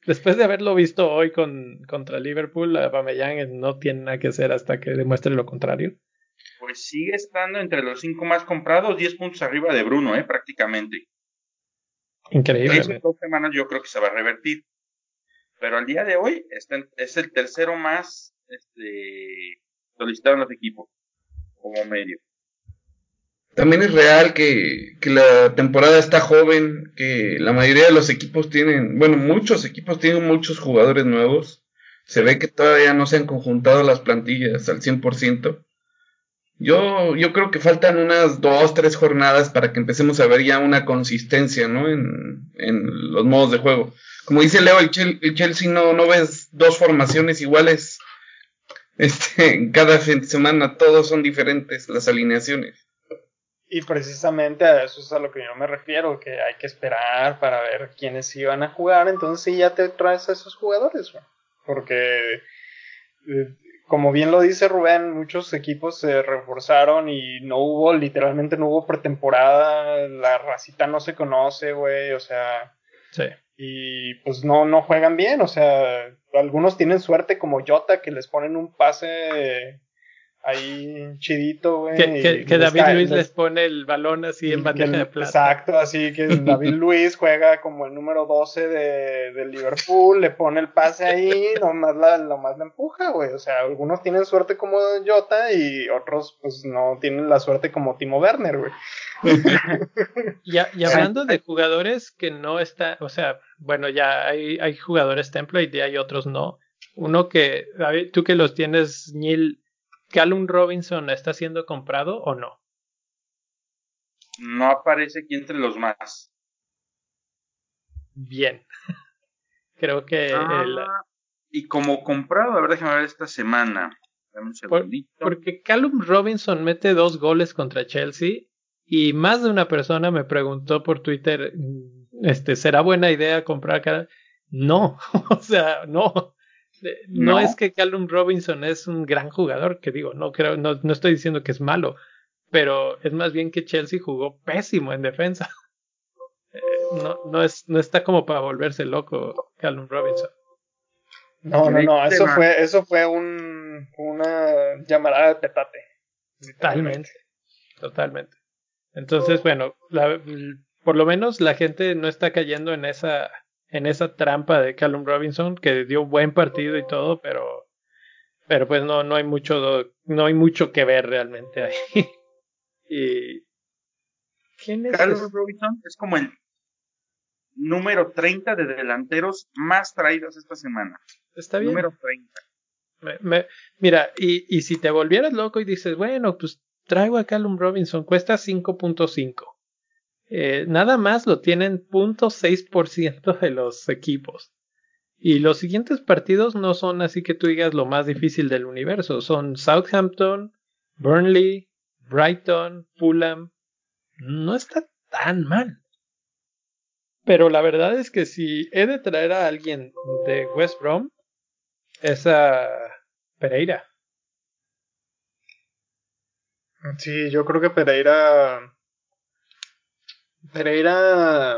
Después de haberlo visto hoy con, contra Liverpool, Aubameyang no tiene nada que hacer hasta que demuestre lo contrario. Pues sigue estando entre los cinco más comprados, 10 puntos arriba de Bruno, ¿eh? prácticamente. Increíble. En dos semanas yo creo que se va a revertir. Pero al día de hoy es el tercero más este, solicitado en los equipos como medio. También es real que, que, la temporada está joven, que la mayoría de los equipos tienen, bueno, muchos equipos tienen muchos jugadores nuevos. Se ve que todavía no se han conjuntado las plantillas al 100%. Yo, yo creo que faltan unas dos, tres jornadas para que empecemos a ver ya una consistencia, ¿no? En, en los modos de juego. Como dice Leo, el, Chelsea no, no ves dos formaciones iguales. Este, cada semana todos son diferentes las alineaciones. Y precisamente a eso es a lo que yo me refiero, que hay que esperar para ver quiénes iban a jugar, entonces sí ya te traes a esos jugadores, porque eh, como bien lo dice Rubén, muchos equipos se reforzaron y no hubo, literalmente no hubo pretemporada, la racita no se conoce, güey, o sea... Sí. Y pues no, no juegan bien, o sea, algunos tienen suerte como Jota que les ponen un pase ahí chidito, güey. Que, David Luis les, pone el balón así en bandeja de plata. Exacto, así que David Luis juega como el número 12 de, de Liverpool, le pone el pase ahí, nomás la, nomás la empuja, güey. O sea, algunos tienen suerte como Jota y otros pues no tienen la suerte como Timo Werner, güey. y, y, hablando de jugadores que no está, o sea, bueno, ya hay, hay jugadores template y hay otros no. Uno que, David, tú que los tienes, Neil, ¿Callum Robinson está siendo comprado o no? No aparece aquí entre los más. Bien. Creo que. Ah, y como comprado, a ver, déjame ver esta semana. porque Callum Robinson mete dos goles contra Chelsea y más de una persona me preguntó por Twitter, mm, este, ¿será buena idea comprar? No, o sea, no. No, es que Callum Robinson es un gran jugador, que digo, no creo, no, no estoy diciendo que es malo, pero es más bien que Chelsea jugó pésimo en defensa. Eh, no, no, es, no está como para volverse loco Callum Robinson. No, no, no, eso fue, eso fue un, una llamada de petate. Totalmente, totalmente. Entonces, bueno, por lo menos la gente no está cayendo en esa en esa trampa de Callum Robinson, que dio un buen partido y todo, pero, pero pues no, no hay mucho, no hay mucho que ver realmente ahí. y, ¿quién es? Callum Robinson es como el número 30 de delanteros más traídos esta semana. Está bien. Número 30. mira, y, y si te volvieras loco y dices, bueno, pues traigo a Callum Robinson, cuesta 5.5 eh, nada más lo tienen 0.6% de los equipos. Y los siguientes partidos no son así que tú digas lo más difícil del universo. Son Southampton, Burnley, Brighton, Fulham. No está tan mal. Pero la verdad es que si he de traer a alguien de West Brom, es a Pereira. Sí, yo creo que Pereira. Pereira.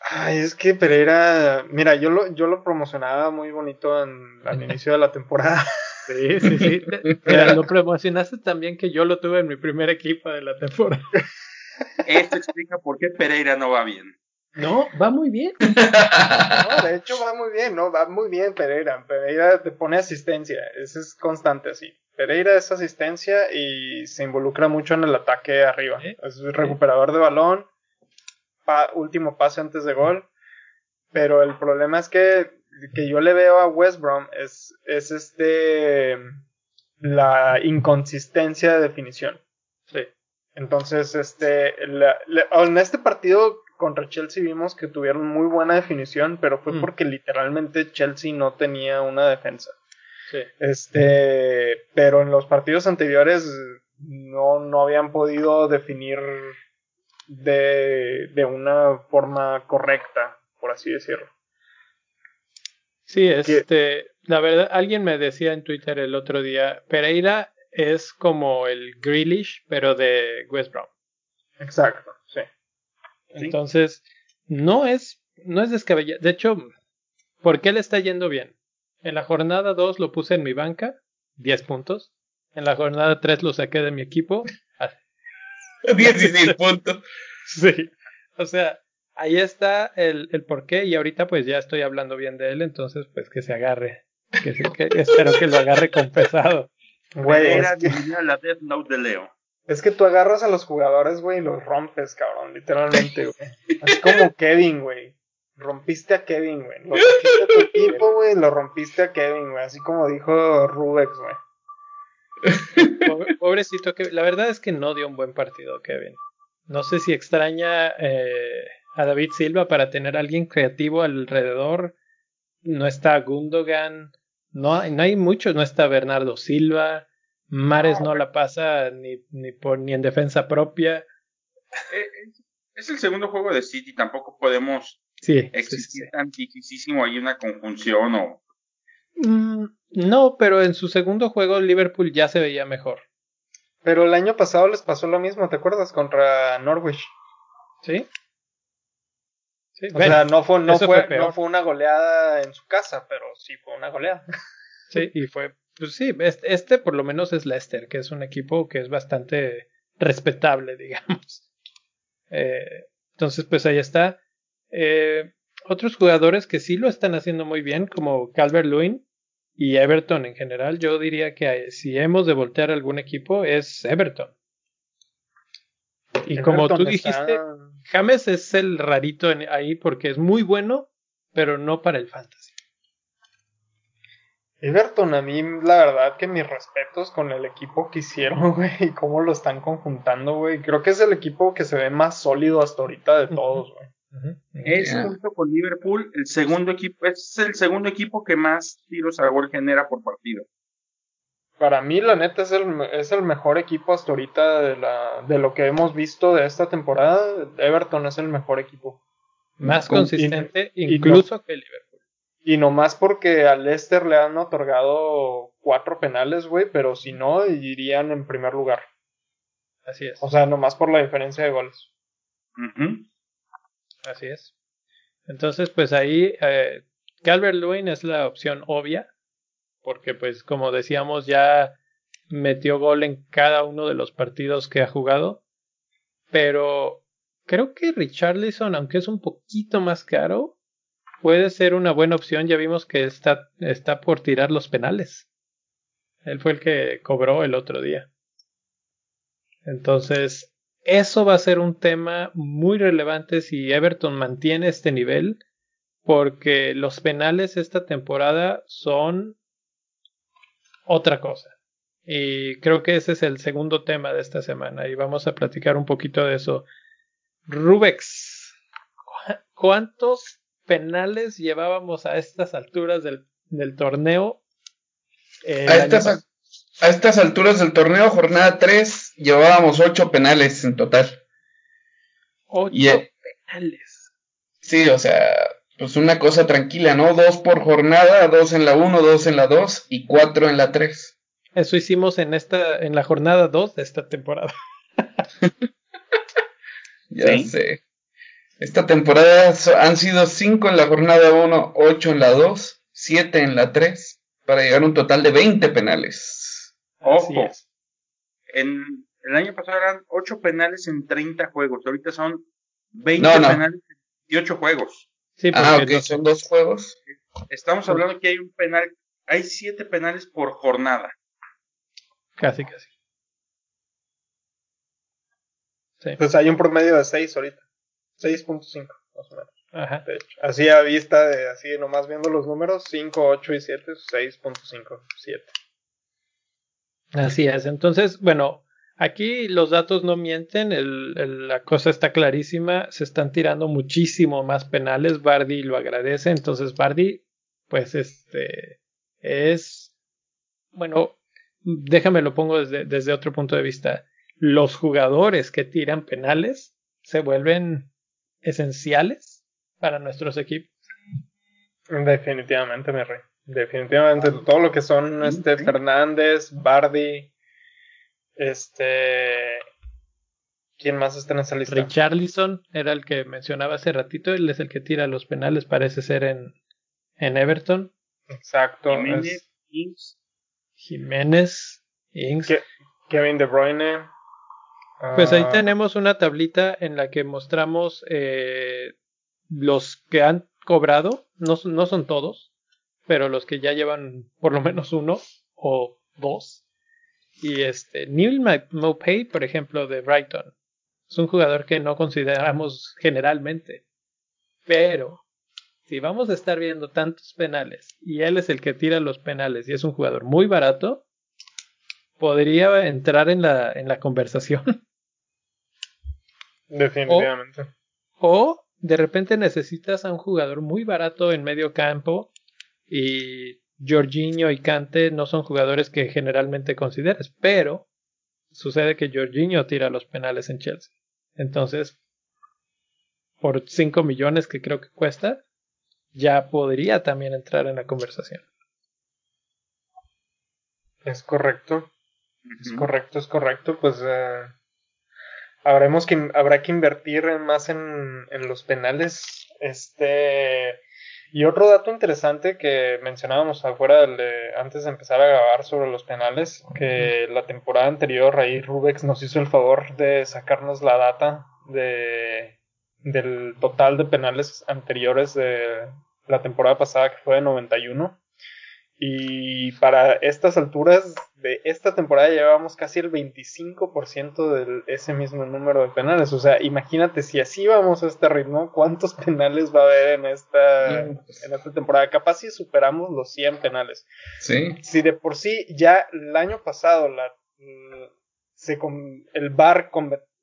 Ay, es que Pereira. Mira, yo lo, yo lo promocionaba muy bonito al inicio de la temporada. Sí, sí, sí. lo promocionaste también que yo lo tuve en mi primer equipo de la temporada. Esto explica por qué Pereira no va bien. No, va muy bien. No, de hecho va muy bien, no, va muy bien Pereira. Pereira te pone asistencia, eso es constante así. Pereira es asistencia y se involucra mucho en el ataque arriba. Es recuperador de balón, último pase antes de gol. Pero el problema es que, que yo le veo a West Brom es, es este la inconsistencia de definición. Sí. Entonces, este, en este partido contra Chelsea vimos que tuvieron muy buena definición, pero fue mm. porque literalmente Chelsea no tenía una defensa. Sí. Este, pero en los partidos anteriores no, no habían podido definir de, de una forma correcta, por así decirlo. Sí, este, la verdad, alguien me decía en Twitter el otro día, Pereira es como el Grealish, pero de West Brom. Exacto, sí. Entonces, no es, no es descabellado. De hecho, ¿por qué le está yendo bien? En la jornada 2 lo puse en mi banca, 10 puntos. En la jornada 3 lo saqué de mi equipo. 10 puntos. Sí. O sea, ahí está el, el por qué y ahorita pues ya estoy hablando bien de él, entonces pues que se agarre. Que, que espero que lo agarre con pesado. Güey, era la Death Note de Leo. Es que tú agarras a los jugadores, güey, y los rompes, cabrón, literalmente, güey. Así como Kevin, güey. Rompiste a Kevin, güey. Lo rompiste a tu equipo, güey, lo rompiste a Kevin, güey. Así como dijo Rubex, güey. Pobrecito Kevin. La verdad es que no dio un buen partido, Kevin. No sé si extraña eh, a David Silva para tener a alguien creativo alrededor. No está Gundogan. No, no hay mucho. No está Bernardo Silva. Mares no, la pasa ni, ni, por, ni en defensa propia. Eh, es el segundo juego de City, tampoco podemos sí, existir tan difícilísimo ahí una conjunción o... Mm, no, pero en su segundo juego Liverpool ya se veía mejor. Pero el año pasado les pasó lo mismo, ¿te acuerdas? Contra Norwich. ¿Sí? sí o sea, no fue, no fue, no fue una goleada en su casa, pero sí fue una goleada. Sí, y fue pues sí, este, por lo menos es Leicester, que es un equipo que es bastante respetable, digamos. Eh, entonces, pues ahí está. Eh, otros jugadores que sí lo están haciendo muy bien, como Calvert Lewin y Everton en general, yo diría que si hemos de voltear algún equipo es Everton. Y como tú dijiste, James es el rarito ahí porque es muy bueno, pero no para el fantasy. Everton, a mí la verdad que mis respetos con el equipo que hicieron, güey, y cómo lo están conjuntando, güey. Creo que es el equipo que se ve más sólido hasta ahorita de todos, güey. Es junto con Liverpool el segundo equipo, es el segundo equipo que más tiros a gol genera por partido. Para mí, la neta, es el, es el mejor equipo hasta ahorita de, la, de lo que hemos visto de esta temporada. Everton es el mejor equipo. Más consistente, incluso que Liverpool. Y nomás porque a Leicester le han otorgado cuatro penales, güey, pero si no, irían en primer lugar. Así es. O sea, nomás por la diferencia de goles. Así es. Entonces, pues ahí, eh, Calvert Lewin es la opción obvia, porque pues como decíamos, ya metió gol en cada uno de los partidos que ha jugado. Pero creo que Richarlison, aunque es un poquito más caro, puede ser una buena opción. Ya vimos que está, está por tirar los penales. Él fue el que cobró el otro día. Entonces, eso va a ser un tema muy relevante si Everton mantiene este nivel, porque los penales esta temporada son otra cosa. Y creo que ese es el segundo tema de esta semana y vamos a platicar un poquito de eso. Rubex, ¿cuántos penales llevábamos a estas alturas del, torneo. Eh, a, estas, alturas del torneo, jornada 3, llevábamos 8 penales en total. 8 penales. Sí, o sea, Pues una cosa tranquila, ¿no? Dos por jornada, dos en la uno, dos en la dos y cuatro en la tres. Eso hicimos en esta, en la jornada dos de esta temporada. ya sé. Esta temporada han sido cinco en la jornada uno, ocho en la dos, siete en la tres, para llegar a un total de 20 penales. Ojo. En el año pasado eran 8 penales en 30 juegos. Ahorita son 20 penales en 18 juegos. Sí, ah, ok, son dos juegos. Estamos hablando que hay un penal, hay 7 penales por jornada. Casi, casi. Sí. Pues hay un promedio de 6 ahorita. 6.5, más o menos. Ajá. De hecho, así a vista de, así nomás viendo los números, 5, 8 y 7, 6.5, 7. Así es. Entonces, bueno, aquí los datos no mienten, el, la cosa está clarísima, se están tirando muchísimo más penales, Bardi lo agradece, entonces Bardi, pues este, es, bueno, déjame lo pongo desde, desde otro punto de vista, los jugadores que tiran penales se vuelven esenciales para nuestros equipos. Definitivamente, me rey. Definitivamente, todo lo que son este Fernández, Bardi, este ¿Quién más está en esa lista? Richarlison era el que mencionaba hace ratito, él es el que tira los penales, parece ser en, en Everton. Exacto. Jiménez, Ings. Jiménez, Ings. Kevin De Bruyne. Pues ahí ah. tenemos una tablita en la que mostramos eh, los que han cobrado, no, no son todos, pero los que ya llevan por lo menos uno o dos. Y este, Neil Mopay, por ejemplo, de Brighton, es un jugador que no consideramos generalmente. Pero, si vamos a estar viendo tantos penales y él es el que tira los penales y es un jugador muy barato, podría entrar en la, en la conversación. Definitivamente. o de repente necesitas a un jugador muy barato en medio campo y Jorginho y Kante no son jugadores que generalmente consideres, pero sucede que Jorginho tira los penales en Chelsea. Entonces, por 5 millones que creo que cuesta, ya podría también entrar en la conversación. Es correcto. Es correcto, es correcto. Pues eh, habremos que, habrá que invertir más en, en los penales. Este y otro dato interesante que mencionábamos afuera de, antes de empezar a grabar sobre los penales, que la temporada anterior ahí Rubex nos hizo el favor de sacarnos la data de, del total de penales anteriores de la temporada pasada que fue de 91. Y para estas alturas de esta temporada llevamos casi el 25% de ese mismo número de penales. O sea, imagínate si así vamos a este ritmo, ¿cuántos penales va a haber en esta, en esta temporada? Capaz si superamos los 100 penales. Sí. Si de por sí ya el año pasado la, se, el VAR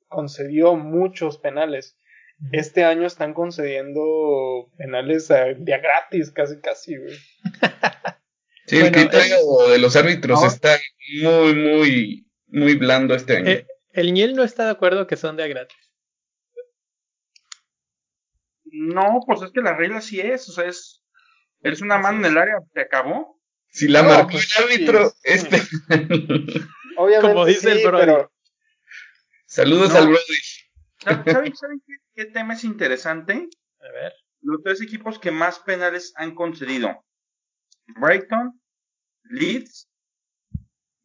concedió muchos penales. Este año están concediendo penales de a gratis, casi, casi, güey. Sí, el criterio de los árbitros está muy, muy, muy blando este año. Eh, el Niel no está de acuerdo que son de a gratis. No, pues es que la regla sí es, o sea, es, eres una mano en el área, te acabó. Si la marcó pues el árbitro, este. Obviamente Como dice el Brody. Saludos al Brody. ¿Saben, qué, qué tema es interesante? A ver. Los tres equipos que más penales han concedido. Brighton, Leeds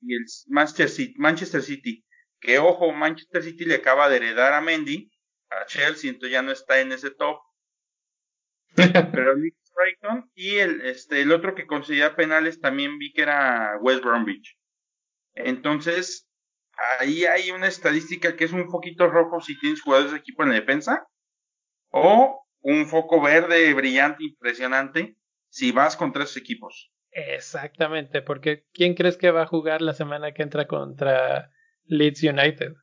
y el Manchester City, Que ojo, Manchester City le acaba de heredar a Mendy, a Chelsea, entonces ya no está en ese top. Pero Leeds, Brighton y el, este, el otro que concedía penales también vi que era West Bromwich. Entonces, ahí hay una estadística que es un poquito rojo si tienes jugadores de equipo en la defensa. O un foco verde brillante, impresionante, si vas contra esos equipos. Exactamente, porque ¿quién crees que va a jugar la semana que entra contra Leeds United?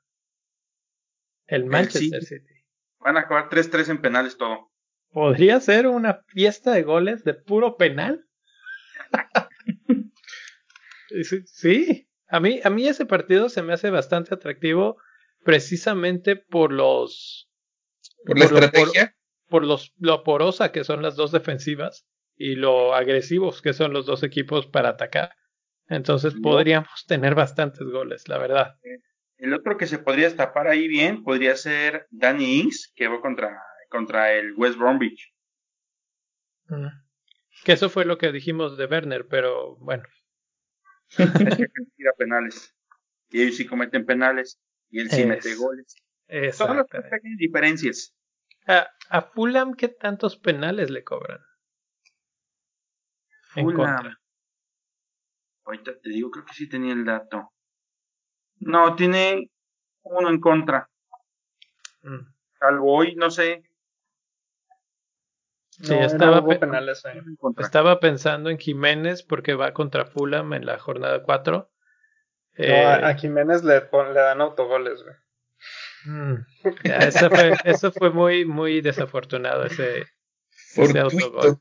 El Manchester City. Van a acabar 3-3 en penales todo. ¿Podría ser una fiesta de goles de puro penal? sí, a mí, a mí ese partido se me hace bastante atractivo precisamente por los... ¿Por la estrategia? por los, lo porosa que son las dos defensivas y lo agresivos que son los dos equipos para atacar. Entonces podríamos tener bastantes goles, la verdad. El otro que se podría destapar ahí bien podría ser Danny Ings, que va contra, contra el West Bromwich. Mm. Que eso fue lo que dijimos de Werner, pero bueno. tira penales. Y ellos sí cometen penales. Y él sí mete goles. Son las pequeñas diferencias. A, a, Fulham, ¿qué tantos penales le cobran? En contra. Ahorita te digo, creo que sí tenía el dato. No, tiene uno en contra. Mm. Salvo hoy, no sé. Sí, estaba, penales, estaba pensando en Jiménez porque va contra Fulham en la jornada 4. Eh, a, Jiménez le, le dan autogoles, güey. Mm, eso, fue, eso fue muy, muy desafortunado ese, ese autogol.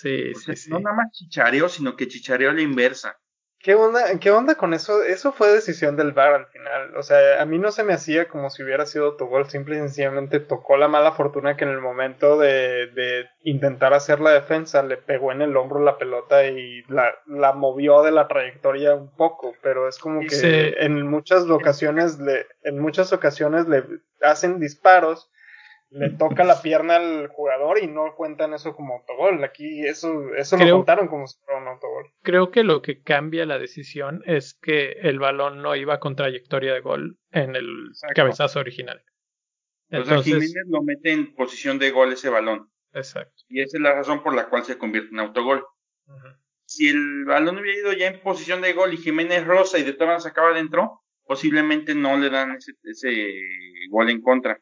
Sí, sí, sí. No nada más chichareo, sino que chichareo a la inversa. ¿Qué onda, ¿Qué onda con eso? Eso fue decisión del VAR al final. O sea, a mí no se me hacía como si hubiera sido autogol. Simple y sencillamente tocó la mala fortuna que en el momento de, de intentar hacer la defensa le pegó en el hombro la pelota y la, la movió de la trayectoria un poco. Pero es como que en muchas ocasiones le, en muchas ocasiones le hacen disparos le toca la pierna al jugador y no cuentan eso como autogol. Aquí eso, eso lo contaron como si fuera un autogol. Creo que lo que cambia la decisión es que el balón no iba con trayectoria de gol en el cabezazo original. Entonces, Jiménez lo mete en posición de gol ese balón. Exacto. Y esa es la razón por la cual se convierte en autogol. Si el balón hubiera ido ya en posición de gol y Jiménez rosa y de todas maneras acaba adentro, posiblemente no le dan ese, ese gol en contra.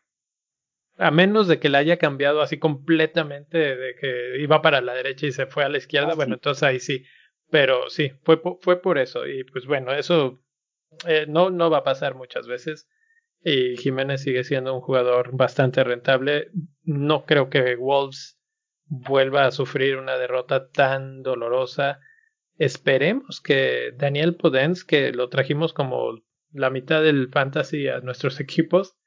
A menos de que la haya cambiado así completamente, de que iba para la derecha y se fue a la izquierda, ah, bueno, entonces ahí sí. Pero sí, fue, fue por eso. Y pues bueno, eso eh, no, no va a pasar muchas veces. Y Jiménez sigue siendo un jugador bastante rentable. No creo que Wolves vuelva a sufrir una derrota tan dolorosa. Esperemos que Daniel Podens, que lo trajimos como la mitad del fantasy a nuestros equipos,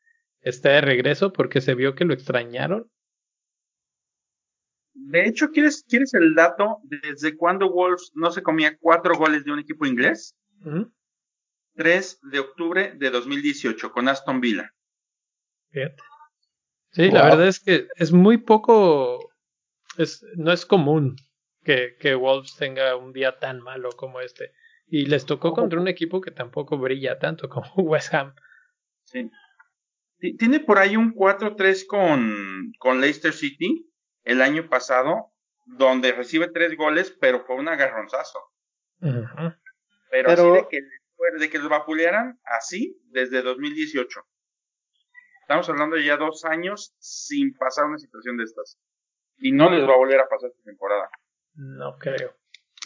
está de regreso porque se vio que lo extrañaron. De hecho, ¿quieres, ¿quieres el dato? ¿Desde cuándo Wolves no se comía cuatro goles de un equipo inglés? 3 de octubre de 2018 con Aston Villa. Sí, la verdad es que es muy poco, es, no es común que, que Wolves tenga un día tan malo como este. Y les tocó contra un equipo que tampoco brilla tanto como West Ham. Sí. Tiene por ahí un 4-3 con, con Leicester City el año pasado, donde recibe tres goles, pero fue un agarronzazo. Pero, así de que, de que los vapulearan, así, desde 2018. Estamos hablando de ya dos años sin pasar una situación de estas. Y no les va a volver a pasar esta temporada. No creo.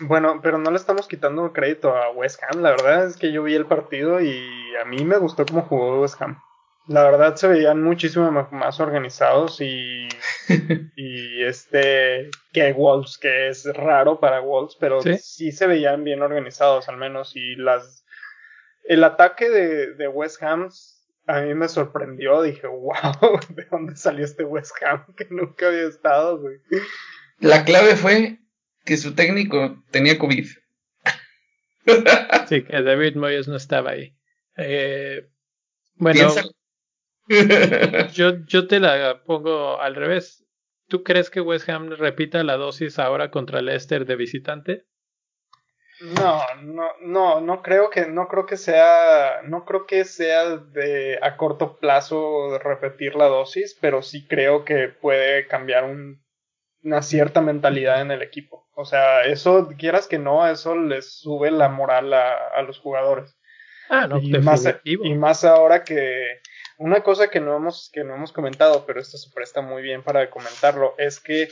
Bueno, pero no le estamos quitando crédito a West Ham. La verdad es que yo vi el partido y a mí me gustó cómo jugó West Ham. La verdad se veían muchísimo más organizados y, y este que Wolves, que es raro para Wolves, pero ¿Sí? se veían bien organizados al menos y las el ataque de, de West Ham a mí me sorprendió, dije, wow, ¿de dónde salió este West Ham que nunca había estado, güey? La clave fue que su técnico tenía COVID. sí, que David Moyes no estaba ahí. Eh, bueno, yo, yo te la pongo al revés. ¿Tú crees que West Ham repita la dosis ahora contra Leicester de visitante? No, no, no, no creo que, no creo que sea, no creo que sea de a corto plazo repetir la dosis, pero sí creo que puede cambiar una cierta mentalidad en el equipo. O sea, eso, quieras que no, eso les sube la moral a, a los jugadores. Ah, no, y más, y más ahora que, una cosa que no hemos, que no hemos comentado, pero esto se presta muy bien para comentarlo, es que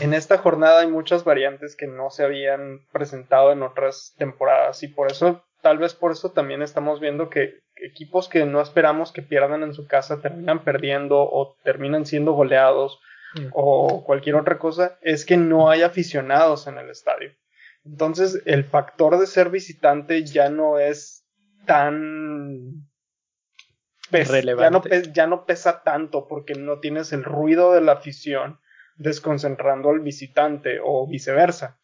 en esta jornada hay muchas variantes que no se habían presentado en otras temporadas y por eso, tal vez por eso también estamos viendo que equipos que no esperamos que pierdan en su casa terminan perdiendo o terminan siendo goleados mm. o cualquier otra cosa, es que no hay aficionados en el estadio. Entonces el factor de ser visitante ya no es tan ya no pesa tanto porque no tienes el ruido de la afición desconcentrando al visitante o viceversa.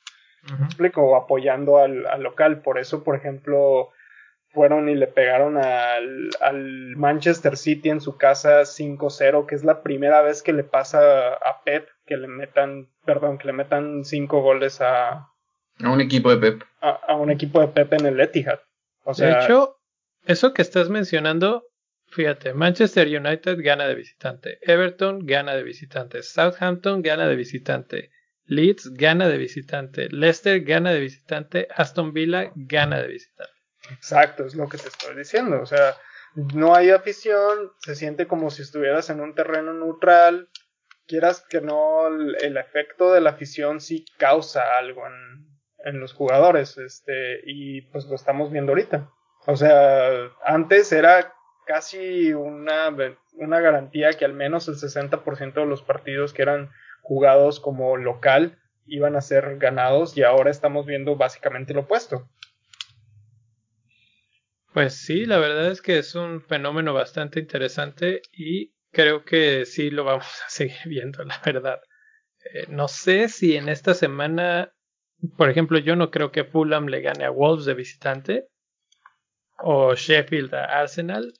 explico? O apoyando al, local. Por eso, por ejemplo, fueron y le pegaron al, al Manchester City en su casa 5-0, que es la primera vez que le pasa a Pep que le metan, perdón, que le metan 5 goles a... A un equipo de Pep. A, un equipo de Pep en el Etihad. O sea, de hecho, eso que estás mencionando Fíjate, Manchester United gana de visitante, Everton gana de visitante, Southampton gana de visitante, Leeds gana de visitante, Leicester gana de visitante, Aston Villa gana de visitante. Exacto, es lo que te estoy diciendo. O sea, no hay afición, se siente como si estuvieras en un terreno neutral. Quieras que no, el, efecto de la afición sí causa algo en, en los jugadores. Este, y pues lo estamos viendo ahorita. O sea, antes era casi una, una garantía que al menos el 60% de los partidos que eran jugados como local iban a ser ganados y ahora estamos viendo básicamente lo opuesto. Pues sí, la verdad es que es un fenómeno bastante interesante y creo que sí lo vamos a seguir viendo, la verdad. Eh, no sé si en esta semana, por ejemplo, yo no creo que Fulham le gane a Wolves de visitante o Sheffield a Arsenal,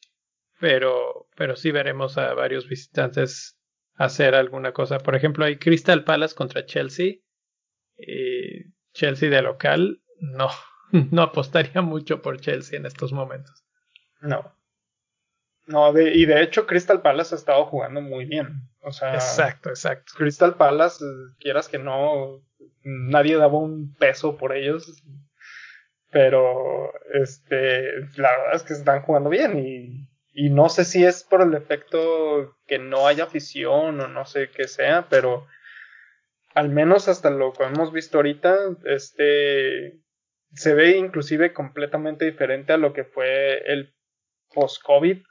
pero, pero sí veremos a varios visitantes hacer alguna cosa. Por ejemplo, hay Crystal Palace contra Chelsea. Y Chelsea de local, no, no apostaría mucho por Chelsea en estos momentos. No. No, y de hecho Crystal Palace ha estado jugando muy bien. O sea, exacto, exacto. Crystal Palace, quieras que no, nadie daba un peso por ellos. Pero, este, la verdad es que están jugando bien y y no sé si es por el efecto que no haya afición o no sé qué sea, pero al menos hasta lo que hemos visto ahorita, este se ve inclusive completamente diferente a lo que fue el post-COVID,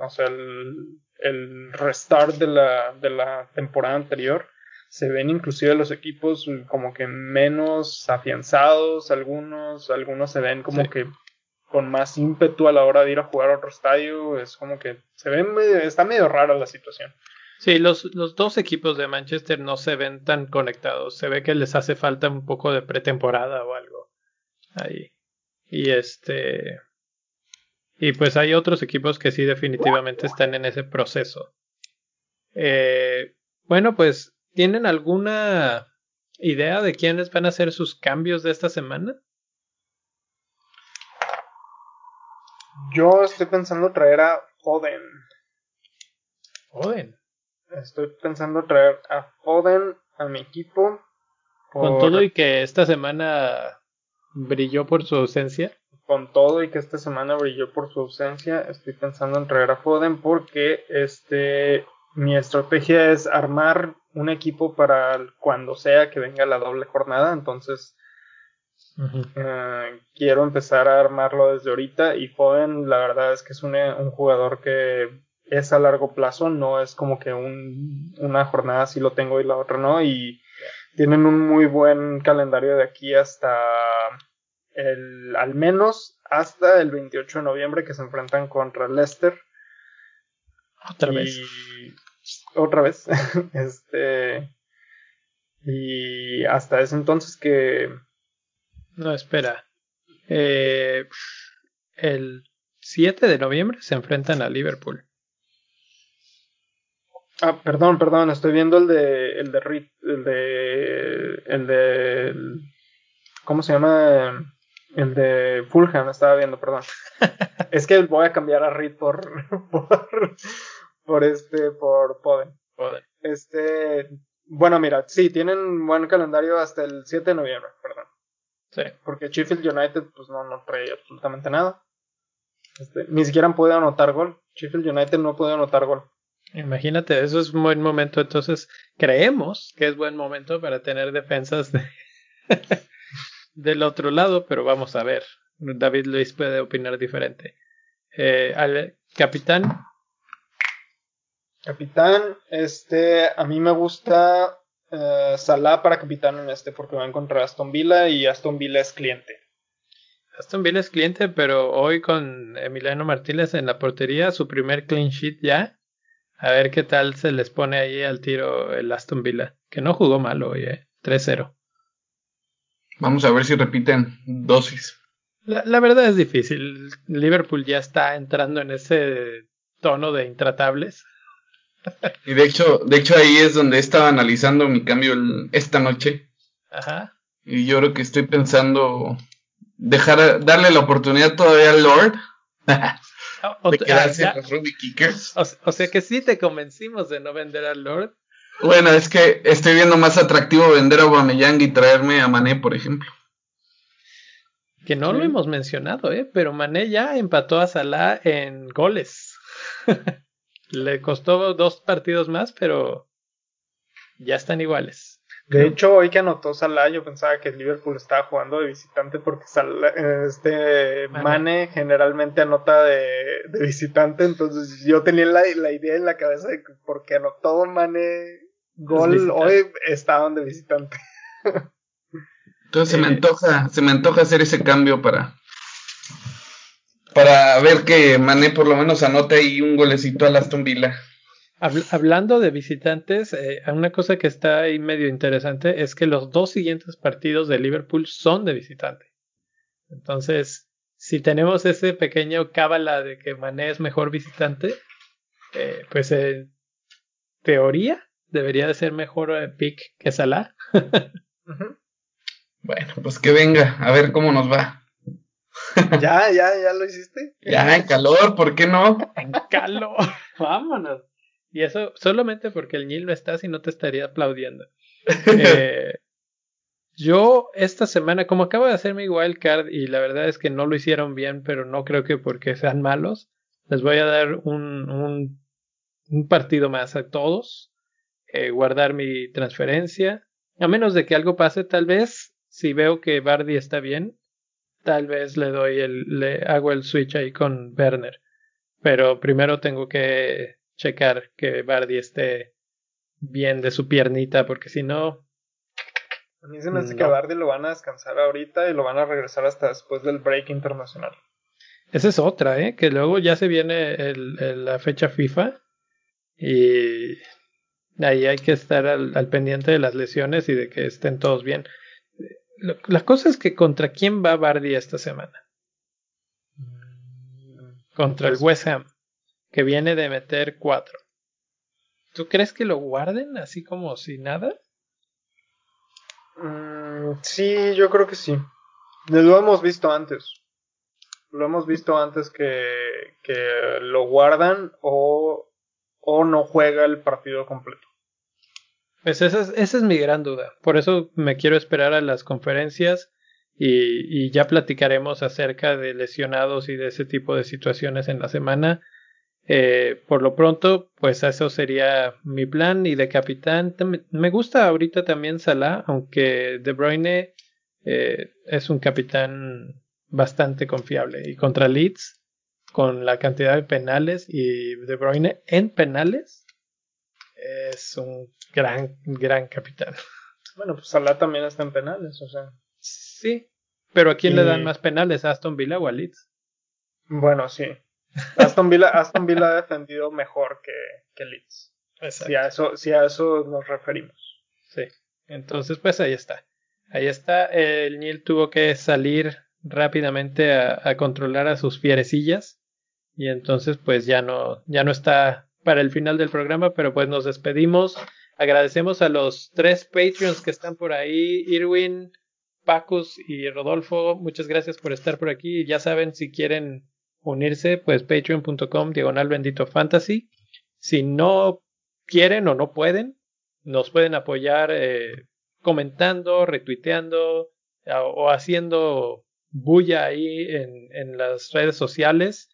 o sea, el, el restart de la, de la temporada anterior. Se ven inclusive los equipos como que menos afianzados, algunos, algunos se ven como que con más ímpetu a la hora de ir a jugar a otro estadio. Es como que se ve está medio rara la situación. Sí, los, los dos equipos de Manchester no se ven tan conectados. Se ve que les hace falta un poco de pretemporada o algo. Ahí. Y este. Y pues hay otros equipos que sí definitivamente están en ese proceso. Eh, bueno, pues, ¿tienen alguna idea de quiénes van a ser sus cambios de esta semana? Yo estoy pensando traer a Foden. Foden. Estoy pensando traer a Foden a mi equipo. Con todo y que esta semana brilló por su ausencia. Con todo y que esta semana brilló por su ausencia, estoy pensando en traer a Foden porque este mi estrategia es armar un equipo para cuando sea que venga la doble jornada, entonces eh, quiero empezar a armarlo desde ahorita y Foden la verdad es que es un, jugador que es a largo plazo, no es como que un, una jornada si lo tengo y la otra no y tienen un muy buen calendario de aquí hasta el al menos hasta el 28 de noviembre que se enfrentan contra Leicester. Otra vez. Otra vez. este y hasta ese entonces que no, espera. Eh, el 7 de noviembre se enfrentan a Liverpool. Ah, perdón, perdón, estoy viendo el de el de el de el de ¿cómo se llama? El de Fulham estaba viendo, perdón. es que voy a cambiar a Reed por por, por este por Poden. Este, bueno, mira, sí, tienen buen calendario hasta el 7 de noviembre, perdón. Sí, porque Sheffield United pues no, no trae absolutamente nada. Este, ni siquiera han podido anotar gol. Sheffield United no podido anotar gol. Imagínate, eso es un buen momento. Entonces, creemos que es buen momento para tener defensas del otro lado, pero vamos a ver. David Luis puede opinar diferente. Eh, al capitán. Capitán, este, a mí me gusta uh, Salah para capitán en este porque va a encontrar Aston Villa y Aston Villa es cliente. Aston Villa es cliente, pero hoy con Emiliano Martínez en la portería, su primer clean sheet ya. A ver qué tal se les pone ahí al tiro el Aston Villa, que no jugó mal hoy, eh. 3-0. Vamos a ver si repiten dosis. La, la, verdad es difícil. Liverpool ya está entrando en ese tono de intratables. Y de hecho, de hecho ahí es donde estaba analizando mi cambio esta noche. Ajá. Y yo creo que estoy pensando dejar darle la oportunidad todavía al Lord o, de quedarse ah, los Ruby Kickers. O, sea que sí te convencimos de no vender al Lord. Bueno, es que estoy viendo más atractivo vender a Aubameyang y traerme a Mané, por ejemplo. Que no lo hemos mencionado, ¿eh? Pero Mané ya empató a Salah en goles. Le costó dos partidos más, pero ya están iguales. De hecho, hoy que anotó Salah, yo pensaba que el Liverpool estaba jugando de visitante porque este Mane, generalmente anota de, visitante, entonces yo tenía la, idea en la cabeza de que porque anotó Mane gol hoy estaban de visitante. Entonces se me antoja, se me antoja hacer ese cambio para para ver que Mane por lo menos anote ahí un golecito a Aston Villa hablando de visitantes, eh, una cosa que está ahí medio interesante es que los dos siguientes partidos de Liverpool son de visitante. Entonces, si tenemos ese pequeño cábala de que Mané es mejor visitante, eh, pues en teoría debería de ser mejor eh, pick que Salah. Bueno, pues que venga, a ver cómo nos va. ya, ya, ya lo hiciste. Ya, en calor, ¿por qué no? En calor, vámonos. Y eso solamente porque el Nil no está, si no te estaría aplaudiendo. Eh, yo esta semana, como acabo de hacer mi wildcard y la verdad es que no lo hicieron bien, pero no creo que porque sean malos, les voy a dar un, un, un partido más a todos, eh, guardar mi transferencia, a menos de que algo pase, tal vez, si veo que Bardi está bien, tal vez le doy el, le hago el switch ahí con Werner. Pero primero tengo que checar que Bardi esté bien de su piernita, porque si no. A mí se me hace que a Bardi lo van a descansar ahorita y lo van a regresar hasta después del break internacional. Esa es otra, ¿eh? Que luego ya se viene el, la fecha FIFA y ahí hay que estar al, al, pendiente de las lesiones y de que estén todos bien. La cosa es que contra quién va Bardi esta semana. Contra el pues West Ham que viene de meter cuatro. ¿Tú crees que lo guarden así como si nada? Mm, sí, yo creo que sí. Lo hemos visto antes. Lo hemos visto antes que, que lo guardan o, o no juega el partido completo. Pues esa es, esa es mi gran duda. Por eso me quiero esperar a las conferencias y, ya platicaremos acerca de lesionados y de ese tipo de situaciones en la semana eh, por lo pronto, pues eso sería mi plan. Y de capitán, me gusta ahorita también Salah, aunque De Bruyne eh, es un capitán bastante confiable. Y contra Leeds, con la cantidad de penales y De Bruyne en penales, es un gran, gran capitán. Bueno, pues Salah también está en penales, o sea. Sí, pero ¿a quién le dan más penales? ¿A Aston Villa o a Leeds? Bueno, sí. Aston Villa, Aston Villa ha defendido mejor que, que Leeds. Si a, eso, si a eso nos referimos. Sí. Entonces, pues ahí está. Ahí está. El Nil tuvo que salir rápidamente a, a, controlar a sus fierecillas. Y entonces, pues ya no, ya no está para el final del programa, pero pues nos despedimos. Agradecemos a los tres Patreons que están por ahí, Irwin, Pacus y Rodolfo. Muchas gracias por estar por aquí. Ya saben, si quieren unirse, pues patreon.com diagonal bendito fantasy. Si no quieren o no pueden, nos pueden apoyar eh, comentando, retuiteando o haciendo bulla ahí en, las redes sociales,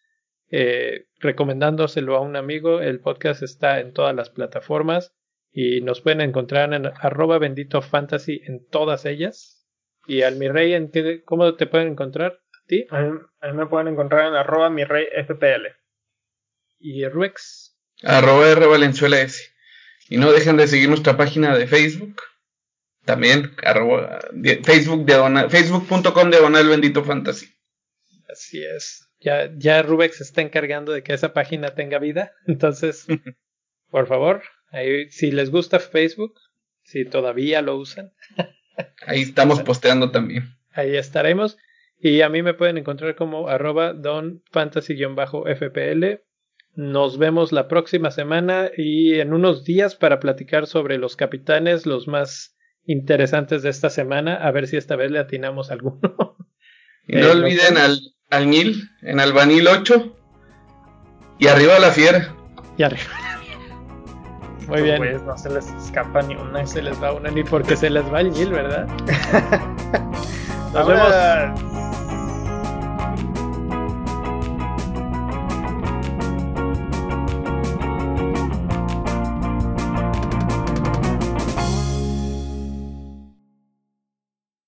eh, recomendándoselo a un amigo. El podcast está en todas las plataformas y nos pueden encontrar en arroba bendito fantasy en todas ellas. Y al mi rey, ¿cómo te pueden encontrar? A mí, me pueden encontrar en arroba mi rey FPL. Y Ruex. Arroba R Valenzuela S. Y no dejen de seguir nuestra página de Facebook. También, arroba, Facebook diagonal, facebook.com diagonal bendito fantasy. Así es. Ya, ya Rubex se está encargando de que esa página tenga vida. Entonces, por favor, ahí, si les gusta Facebook, si todavía lo usan. ahí estamos posteando también. Ahí estaremos. Y a mí me pueden encontrar como arroba donfantasy-fpl. Nos vemos la próxima semana y en unos días para platicar sobre los capitanes, los más interesantes de esta semana. A ver si esta vez le atinamos alguno. Y no eh, olviden al, al Nil, en Albanil 8. Y arriba la fiera. Y arriba. Muy bien. Pues no se les escapa ni una. No se les va una ni porque se les va el Nil, ¿verdad? Nos vemos.